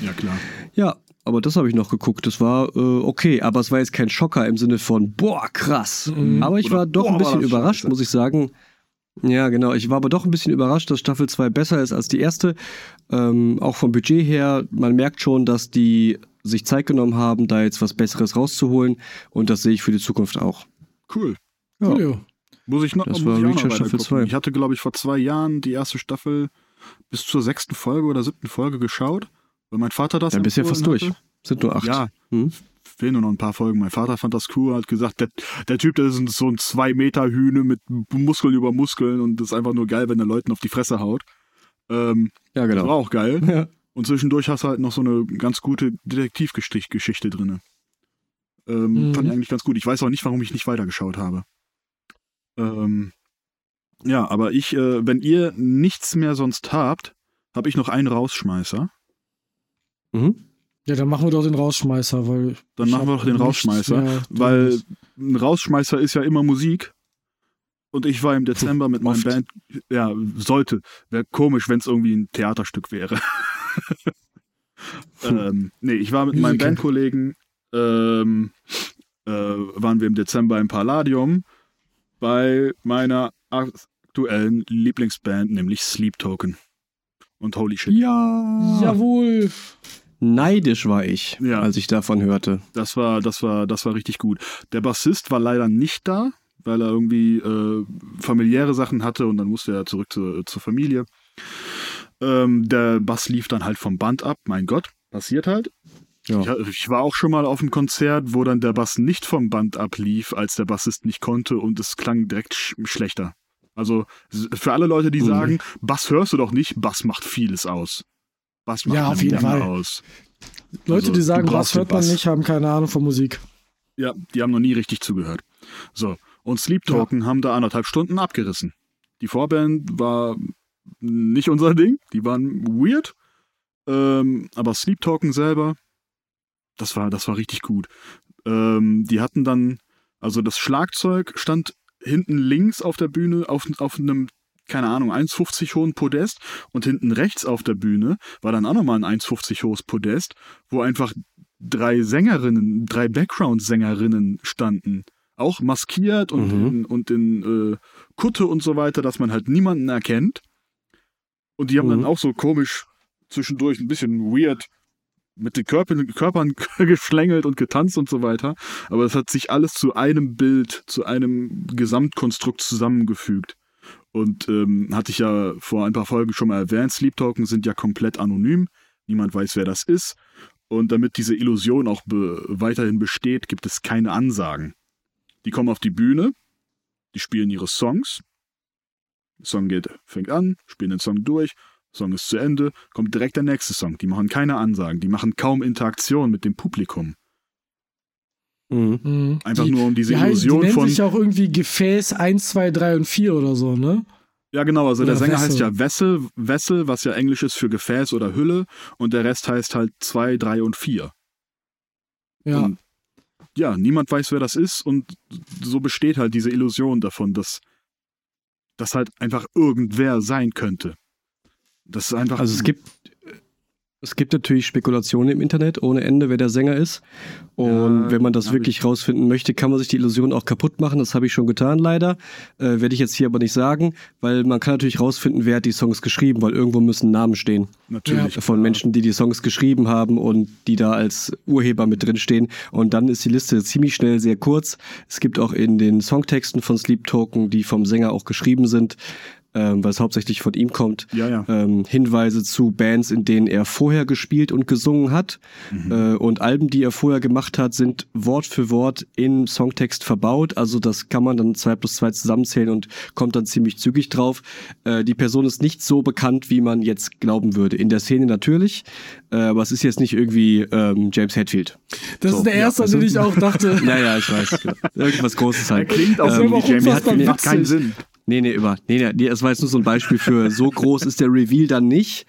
Ja, klar. Ja, aber das habe ich noch geguckt. Das war äh, okay, aber es war jetzt kein Schocker im Sinne von, boah, krass. Mhm. Aber ich Oder, war doch boah, ein bisschen überrascht, muss ich sagen. Ja, genau. Ich war aber doch ein bisschen überrascht, dass Staffel 2 besser ist als die erste. Ähm, auch vom Budget her, man merkt schon, dass die sich Zeit genommen haben, da jetzt was Besseres rauszuholen. Und das sehe ich für die Zukunft auch. Cool. Ja. Cool. Muss ich noch, das war ich noch Staffel 2. Ich hatte, glaube ich, vor zwei Jahren die erste Staffel bis zur sechsten Folge oder siebten Folge geschaut. Weil mein Vater das. Dann bist ja fast durch. Sind nur acht. Ja. Hm? Fehlen nur noch ein paar Folgen. Mein Vater fand das cool, hat gesagt, der, der Typ, der ist so ein zwei Meter Hühne mit Muskeln über Muskeln und das ist einfach nur geil, wenn er Leuten auf die Fresse haut. Ähm, ja, genau. Das war auch geil. Ja. Und zwischendurch hast du halt noch so eine ganz gute Detektivgeschichte drin. Ähm, mhm. Fand ich eigentlich ganz gut. Ich weiß auch nicht, warum ich nicht weitergeschaut habe. Ähm, ja, aber ich, äh, wenn ihr nichts mehr sonst habt, habe ich noch einen Rausschmeißer. Mhm. Ja, dann machen wir doch den Rausschmeißer, weil. Dann machen wir doch den Rausschmeißer, weil ein Rausschmeißer ist ja immer Musik. Und ich war im Dezember mit meinem Band. Ja, sollte. Wäre komisch, wenn es irgendwie ein Theaterstück wäre. ähm, nee, ich war mit meinen Bandkollegen, ähm, äh, waren wir im Dezember im Palladium bei meiner aktuellen Lieblingsband, nämlich Sleep Token. Und holy shit. Ja. Jawohl. Neidisch war ich, ja. als ich davon hörte. Das war, das war, das war richtig gut. Der Bassist war leider nicht da, weil er irgendwie äh, familiäre Sachen hatte und dann musste er zurück zu, zur Familie. Ähm, der Bass lief dann halt vom Band ab, mein Gott, passiert halt. Ja. Ich, ich, war auch schon mal auf einem Konzert, wo dann der Bass nicht vom Band ablief, als der Bassist nicht konnte und es klang direkt sch schlechter. Also für alle Leute, die mhm. sagen, Bass hörst du doch nicht, Bass macht vieles aus. Bass macht ja, auf jeden Fall. aus. Leute, also, die sagen, Bass hört man nicht, haben keine Ahnung von Musik. Ja, die haben noch nie richtig zugehört. So, und Sleep Talken ja. haben da anderthalb Stunden abgerissen. Die Vorband war nicht unser Ding, die waren weird. Ähm, aber Sleep Talken selber, das war, das war richtig gut. Ähm, die hatten dann, also das Schlagzeug stand hinten links auf der Bühne auf, auf einem, keine Ahnung, 1,50 hohen Podest und hinten rechts auf der Bühne war dann auch nochmal ein 1,50 hohes Podest, wo einfach drei Sängerinnen, drei Background-Sängerinnen standen. Auch maskiert und mhm. in, und in äh, Kutte und so weiter, dass man halt niemanden erkennt. Und die haben mhm. dann auch so komisch zwischendurch ein bisschen weird mit den Körpern, Körpern geschlängelt und getanzt und so weiter. Aber es hat sich alles zu einem Bild, zu einem Gesamtkonstrukt zusammengefügt. Und ähm, hatte ich ja vor ein paar Folgen schon mal erwähnt, Sleep Token sind ja komplett anonym. Niemand weiß, wer das ist. Und damit diese Illusion auch be weiterhin besteht, gibt es keine Ansagen. Die kommen auf die Bühne, die spielen ihre Songs. Der Song geht, fängt an, spielen den Song durch, Song ist zu Ende, kommt direkt der nächste Song. Die machen keine Ansagen, die machen kaum Interaktion mit dem Publikum. Mhm. mhm. Einfach die, nur um diese die Illusion heißt, die von. sich auch irgendwie Gefäß 1, 2, 3 und 4 oder so, ne? Ja, genau. Also oder der Sänger Wessel. heißt ja Wessel, Wessel, was ja Englisch ist für Gefäß oder Hülle. Und der Rest heißt halt 2, 3 und 4. Ja. Und ja, niemand weiß, wer das ist und so besteht halt diese Illusion davon, dass das halt einfach irgendwer sein könnte. Das ist einfach. Also es gibt, es gibt natürlich Spekulationen im Internet ohne Ende, wer der Sänger ist. Und Ja, wenn man das wirklich rausfinden möchte, kann man sich die Illusion auch kaputt machen. Das habe ich schon getan, leider. Äh, Werde ich jetzt hier aber nicht sagen, weil man kann natürlich rausfinden, wer hat die Songs geschrieben, weil irgendwo müssen Namen stehen natürlich von Menschen, die die Songs geschrieben haben und die da als Urheber mit drin stehen. Und dann ist die Liste ziemlich schnell sehr kurz. Es gibt auch in den Songtexten von Sleep Token, die vom Sänger auch geschrieben sind, ähm, weil es hauptsächlich von ihm kommt, Ja, ja. ähm, Hinweise zu Bands, in denen er vorher gespielt und gesungen hat. Mhm. Äh, und Alben, die er vorher gemacht hat, sind Wort für Wort im Songtext verbaut. Also das kann man dann zwei plus zwei zusammenzählen und kommt dann ziemlich zügig drauf. Äh, die Person ist nicht so bekannt, wie man jetzt glauben würde. In der Szene natürlich, äh, aber es ist jetzt nicht irgendwie ähm, James Hetfield. Das So, ist der ja, erste, an also- den ich auch dachte. Naja, ich weiß. Irgendwas Großes halt. Er klingt auch Das so ist wie aber Jamie. unfassbar Hat, macht keinen. Sinn. Nee, nee, über. Nee, nee, das war jetzt nur so ein Beispiel für so groß ist der Reveal dann nicht.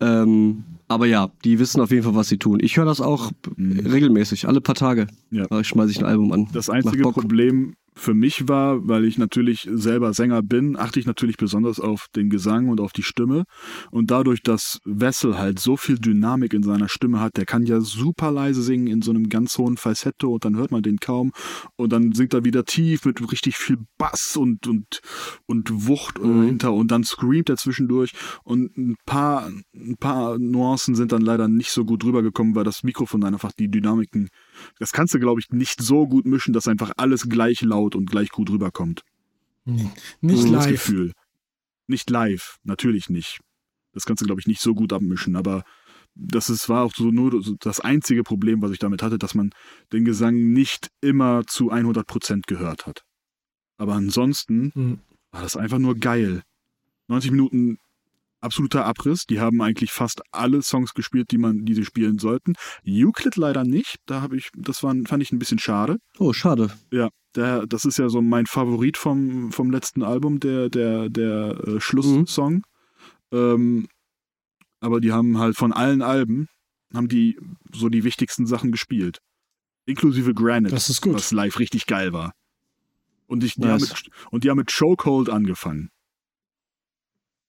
Ähm, aber ja, die wissen auf jeden Fall, was sie tun. Ich höre das auch regelmäßig, alle paar Tage. Ja. Da schmeiße ich ein Album an. Das einzige. Problem für mich war, weil ich natürlich selber Sänger bin, achte ich natürlich besonders auf den Gesang und auf die Stimme. Und dadurch, dass Wessel halt so viel Dynamik in seiner Stimme hat, der kann ja super leise singen in so einem ganz hohen Falsetto und dann hört man den kaum. Und dann singt er wieder tief mit richtig viel Bass und, und, und Wucht äh, Mhm. hinter und dann screamt er zwischendurch. Und ein paar, ein paar Nuancen sind dann leider nicht so gut rübergekommen, weil das Mikrofon einfach die Dynamiken das kannst du, glaube ich, nicht so gut mischen, dass einfach alles gleich laut und gleich gut rüberkommt. Nicht Das live. Gefühl. Nicht live, natürlich nicht. Das kannst du, glaube ich, nicht so gut abmischen, aber das ist, war auch so nur das einzige Problem, was ich damit hatte, dass man den Gesang nicht immer zu 100% gehört hat. Aber ansonsten Hm. war das einfach nur geil. 90 Minuten absoluter Abriss. Die haben eigentlich fast alle Songs gespielt, die man, die sie spielen sollten. Euclid leider nicht. Da habe ich, das war, fand ich ein bisschen schade. Oh, schade. Ja, der, das ist ja so mein Favorit vom, vom letzten Album, der, der, der äh, Schlusssong. Ähm, aber die haben halt von allen Alben, haben die so die wichtigsten Sachen gespielt. Inklusive Granite, Das ist gut. was live richtig geil war. Und, ich, die Nice. haben mit, und die haben mit Chokehold angefangen.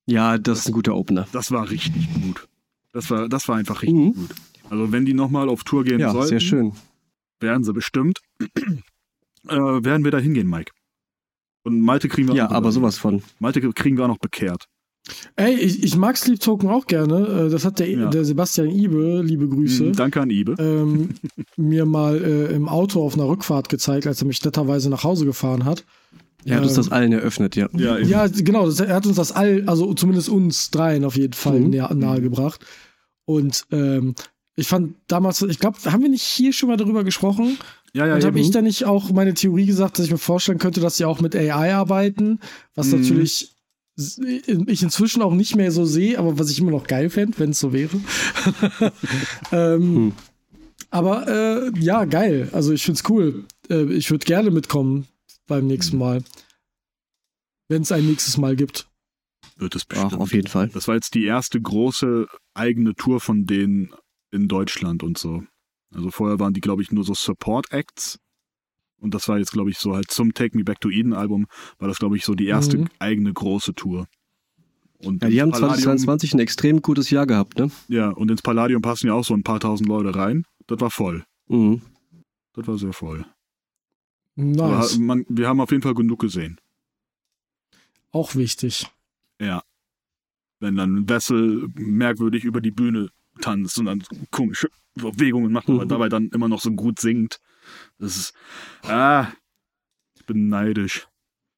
Ja, das ist ein guter Opener. Das war richtig gut. Das war, das war einfach richtig Mhm. gut. Also wenn die nochmal auf Tour gehen Ja, sollten, sehr schön. werden sie bestimmt, äh, werden wir da hingehen, Mike. Und Malte kriegen wir Ja, auch noch aber be- sowas von. Malte kriegen wir auch noch bekehrt. Ey, ich, ich mag Sleep Token auch gerne. Äh, Das hat der, Ja. der Sebastian Ibe, liebe Grüße, Mhm, Danke an Ibe. ähm, mir mal äh, im Auto auf einer Rückfahrt gezeigt, als er mich netterweise nach Hause gefahren hat. Er hat uns Ähm, das allen eröffnet, ja. Ja. Ja, genau. Das, er hat uns das all, also zumindest uns dreien auf jeden Fall Mhm. nahe, nahegebracht. Und ähm, ich fand damals, ich glaube, haben wir nicht hier schon mal darüber gesprochen? ja, ja, und habe ich da nicht auch meine Theorie gesagt, dass ich mir vorstellen könnte, dass sie auch mit AI arbeiten, was Mhm. natürlich ich inzwischen auch nicht mehr so sehe, aber was ich immer noch geil fände, wenn es so wäre. ähm, Hm. Aber äh, ja, geil. Also ich find's cool. Äh, ich würde gerne mitkommen beim nächsten Mal. Wenn es ein nächstes Mal gibt. wird es Ach, bestimmt. auf jeden Fall. Das war jetzt die erste große eigene Tour von denen in Deutschland und so. Also vorher waren die, glaube ich, nur so Support-Acts. Und das war jetzt, glaube ich, so halt zum Take Me Back to Eden Album, war das, glaube ich, so die erste Mhm. eigene große Tour. Und Ja, die haben Palladium- 2022 ein extrem gutes Jahr gehabt, ne? Ja, und ins Palladium passen ja auch so ein paar tausend Leute rein. Das war voll. Mhm. Das war sehr voll. Nice. Aber man, wir haben auf jeden Fall genug gesehen. auch wichtig. Ja. Wenn dann Wessel merkwürdig über die Bühne tanzt und dann komische Bewegungen macht, aber Mhm. dabei dann immer noch so gut singt. Das ist. Ah, ich bin neidisch.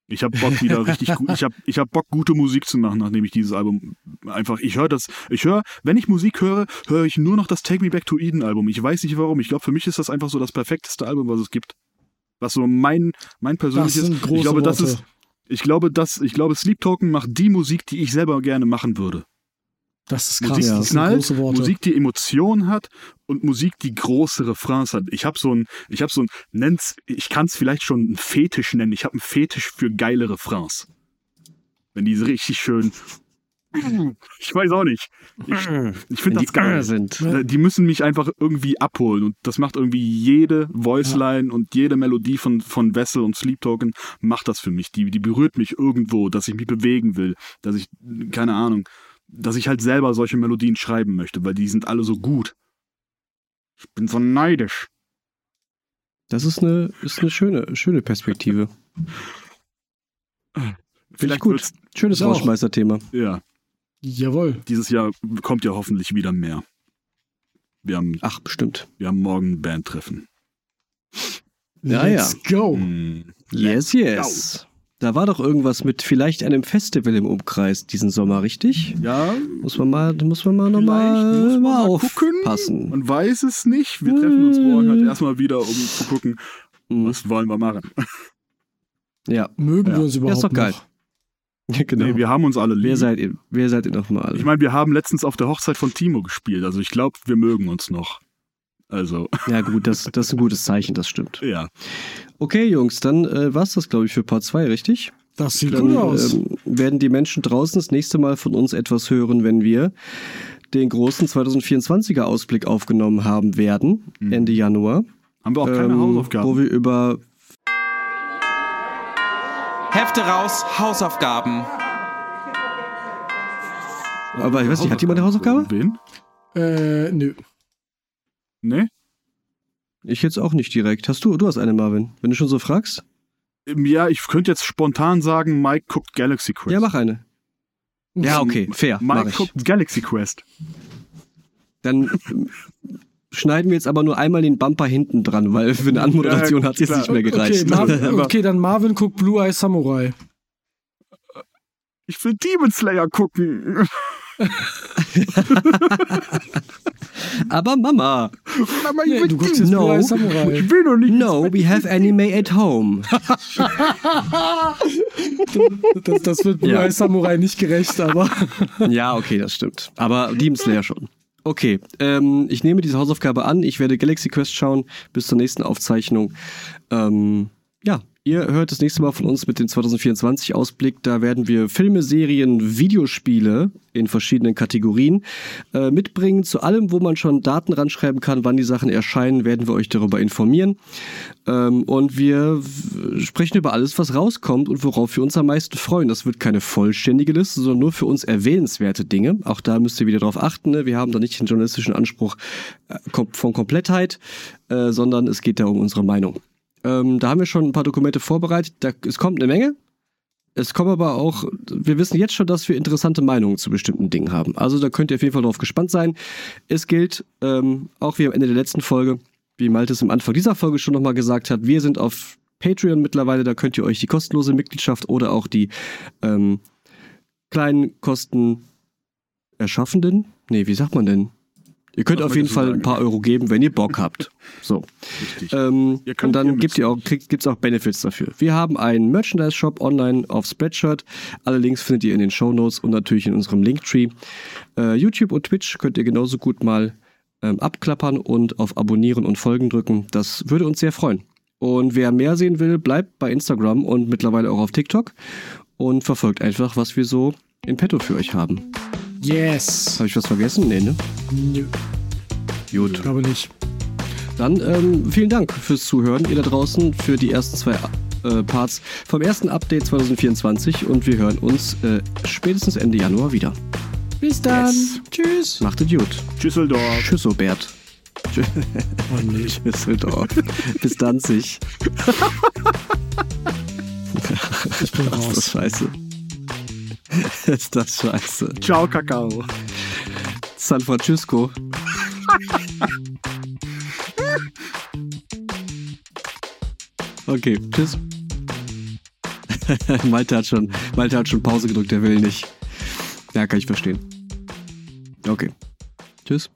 Ich habe Bock wieder richtig gut. Ich habe ich hab Bock, gute Musik zu machen, nachdem ich dieses Album einfach. Ich höre das. Ich höre, wenn ich Musik höre, höre ich nur noch das Take Me Back to Eden Album. Ich weiß nicht warum. Ich glaube, für mich ist das einfach so das perfekteste Album, was es gibt. Was so mein, mein Das persönliches. große ich glaube, das Worte. ist, ich glaube, das, ich glaube, Sleep Token macht die Musik, die ich selber gerne machen würde. das ist krass. Musik, ja. die das knallt. Musik, die Emotionen hat und Musik, die große Refrains hat. Ich habe so ein, ich habe so ein, nenn's, ich kann es vielleicht schon einen Fetisch nennen. Ich habe einen Fetisch für geile Refrains. Wenn die so richtig schön Ich weiß auch nicht. Ich, ich finde die das geil. Äh sind. Äh, Die müssen mich einfach irgendwie abholen und das macht irgendwie jede Voiceline und jede Melodie von, von Vessel und Sleep Token macht das für mich. Die, die berührt mich irgendwo, dass ich mich bewegen will, dass ich, keine Ahnung, dass ich halt selber solche Melodien schreiben möchte, weil die sind alle so gut. Ich bin so neidisch. Das ist eine, ist eine schöne, schöne Perspektive. Ich Vielleicht gut. Schönes. Rausschmeißer-Thema. Ja, Jawohl. dieses Jahr kommt ja hoffentlich wieder mehr. Wir haben, Ach, bestimmt. wir haben morgen ein Bandtreffen. Ja, Let's go. Hm. Yes, yes. Da war doch irgendwas mit vielleicht einem Festival im Umkreis diesen Sommer, richtig? Ja, Muss man mal, muss man mal nochmal mal aufpassen. man weiß es nicht. Wir treffen uns morgen halt erstmal wieder, um zu gucken, Mhm. was wollen wir machen. Ja, Mögen Ja. wir uns Ja, überhaupt ist doch geil. noch? Genau. Nee, wir haben uns alle lieb. wer seid ihr? Wer seid ihr nochmal? ich meine, wir haben letztens auf der Hochzeit von Timo gespielt. Also ich glaube, wir mögen uns noch. Also, Ja gut, das, das ist ein gutes Zeichen, das stimmt. ja. Okay, Jungs, dann äh, war's das, glaube ich, für Part 2, richtig? Das sieht Dann gut aus. ähm, werden die Menschen draußen das nächste Mal von uns etwas hören, wenn wir den großen 2024er Ausblick aufgenommen haben werden, Mhm. Ende Januar. Haben wir auch keine ähm, Hausaufgaben. Wo wir über Hefte raus, Hausaufgaben. Aber ich weiß nicht, hat jemand eine Hausaufgabe? Wen? Äh, nö. Nee? Ich jetzt auch nicht direkt. Hast du? Du hast eine, Marvin. Wenn du schon so fragst? Ähm, Ja, ich könnte jetzt spontan sagen, Mike guckt Galaxy Quest. Ja, mach eine. Ja, okay, fair. Mike guckt Galaxy Quest. Dann ähm, schneiden wir jetzt aber nur einmal den Bumper hinten dran, weil für eine Anmoderation Ja, hat es jetzt nicht mehr Okay, gereicht. Marvin, Aber- okay, dann Marvin guckt Blue Eye Samurai. Ich will Demon Slayer gucken. Aber Mama, Aber ich Nee, will du guckst jetzt Blue No. Eye Samurai. Ich will doch nicht. no, we have anime at home. Das, das wird Blue Ja. Eye Samurai nicht gerecht, aber Ja, okay, das stimmt. Aber Demon Slayer schon. Okay, ähm, ich nehme diese Hausaufgabe an. Ich werde Galaxy Quest schauen bis zur nächsten Aufzeichnung. Ähm, ja, ihr hört das nächste Mal von uns mit dem 2024-Ausblick. Da werden wir Filme, Serien, Videospiele in verschiedenen Kategorien äh, mitbringen. Zu allem, wo man schon Daten ranschreiben kann, wann die Sachen erscheinen, werden wir euch darüber informieren. Ähm, und wir sprechen über alles, was rauskommt und worauf wir uns am meisten freuen. Das wird keine vollständige Liste, sondern nur für uns erwähnenswerte Dinge. Auch da müsst ihr wieder drauf achten. Ne? Wir haben da nicht den journalistischen Anspruch äh, von Komplettheit, äh, sondern es geht da um unsere Meinung. Ähm, da haben wir schon ein paar Dokumente vorbereitet. Da, es kommt eine Menge. Es kommen aber auch, wir wissen jetzt schon, dass wir interessante Meinungen zu bestimmten Dingen haben. Also da könnt ihr auf jeden Fall drauf gespannt sein. Es gilt, ähm, auch wie am Ende der letzten Folge, wie Malte es am Anfang dieser Folge schon nochmal gesagt hat, wir sind auf Patreon mittlerweile, da könnt ihr euch die kostenlose Mitgliedschaft oder auch die ähm, kleinen Kosten erschaffenden, nee, wie sagt man denn? Ihr könnt auf jeden Fall ein paar Euro geben, wenn ihr Bock habt. So. Ähm, und dann gibt ihr auch, kriegt, auch Benefits dafür. Wir haben einen Merchandise-Shop online auf Spreadshirt. Alle Links findet ihr in den Show Notes und natürlich in unserem Linktree. Äh, YouTube und Twitch könnt ihr genauso gut mal ähm, abklappern und auf Abonnieren und Folgen drücken. Das würde uns sehr freuen. Und wer mehr sehen will, bleibt bei Instagram und mittlerweile auch auf TikTok und verfolgt einfach, was wir so in petto für euch haben. Yes. Habe ich was vergessen? Nee, ne? Nö, Gut. ich glaube nicht. Dann ähm, vielen Dank fürs Zuhören, ihr da draußen, für die ersten zwei äh, Parts vom ersten Update 2024 und wir hören uns äh, spätestens Ende Januar wieder. Bis dann. Yes. Tschüss. Macht es gut. Düsseldorf. Tschüss, Obert. Oh nee. Düsseldorf. Bis Danzig. Ich bin raus. scheiße. Ist das scheiße. Ciao, Kakao. San Francisco. Okay, tschüss. Malte hat schon, Malte hat schon Pause gedrückt, der will nicht. Ja, kann ich verstehen. Okay. Tschüss.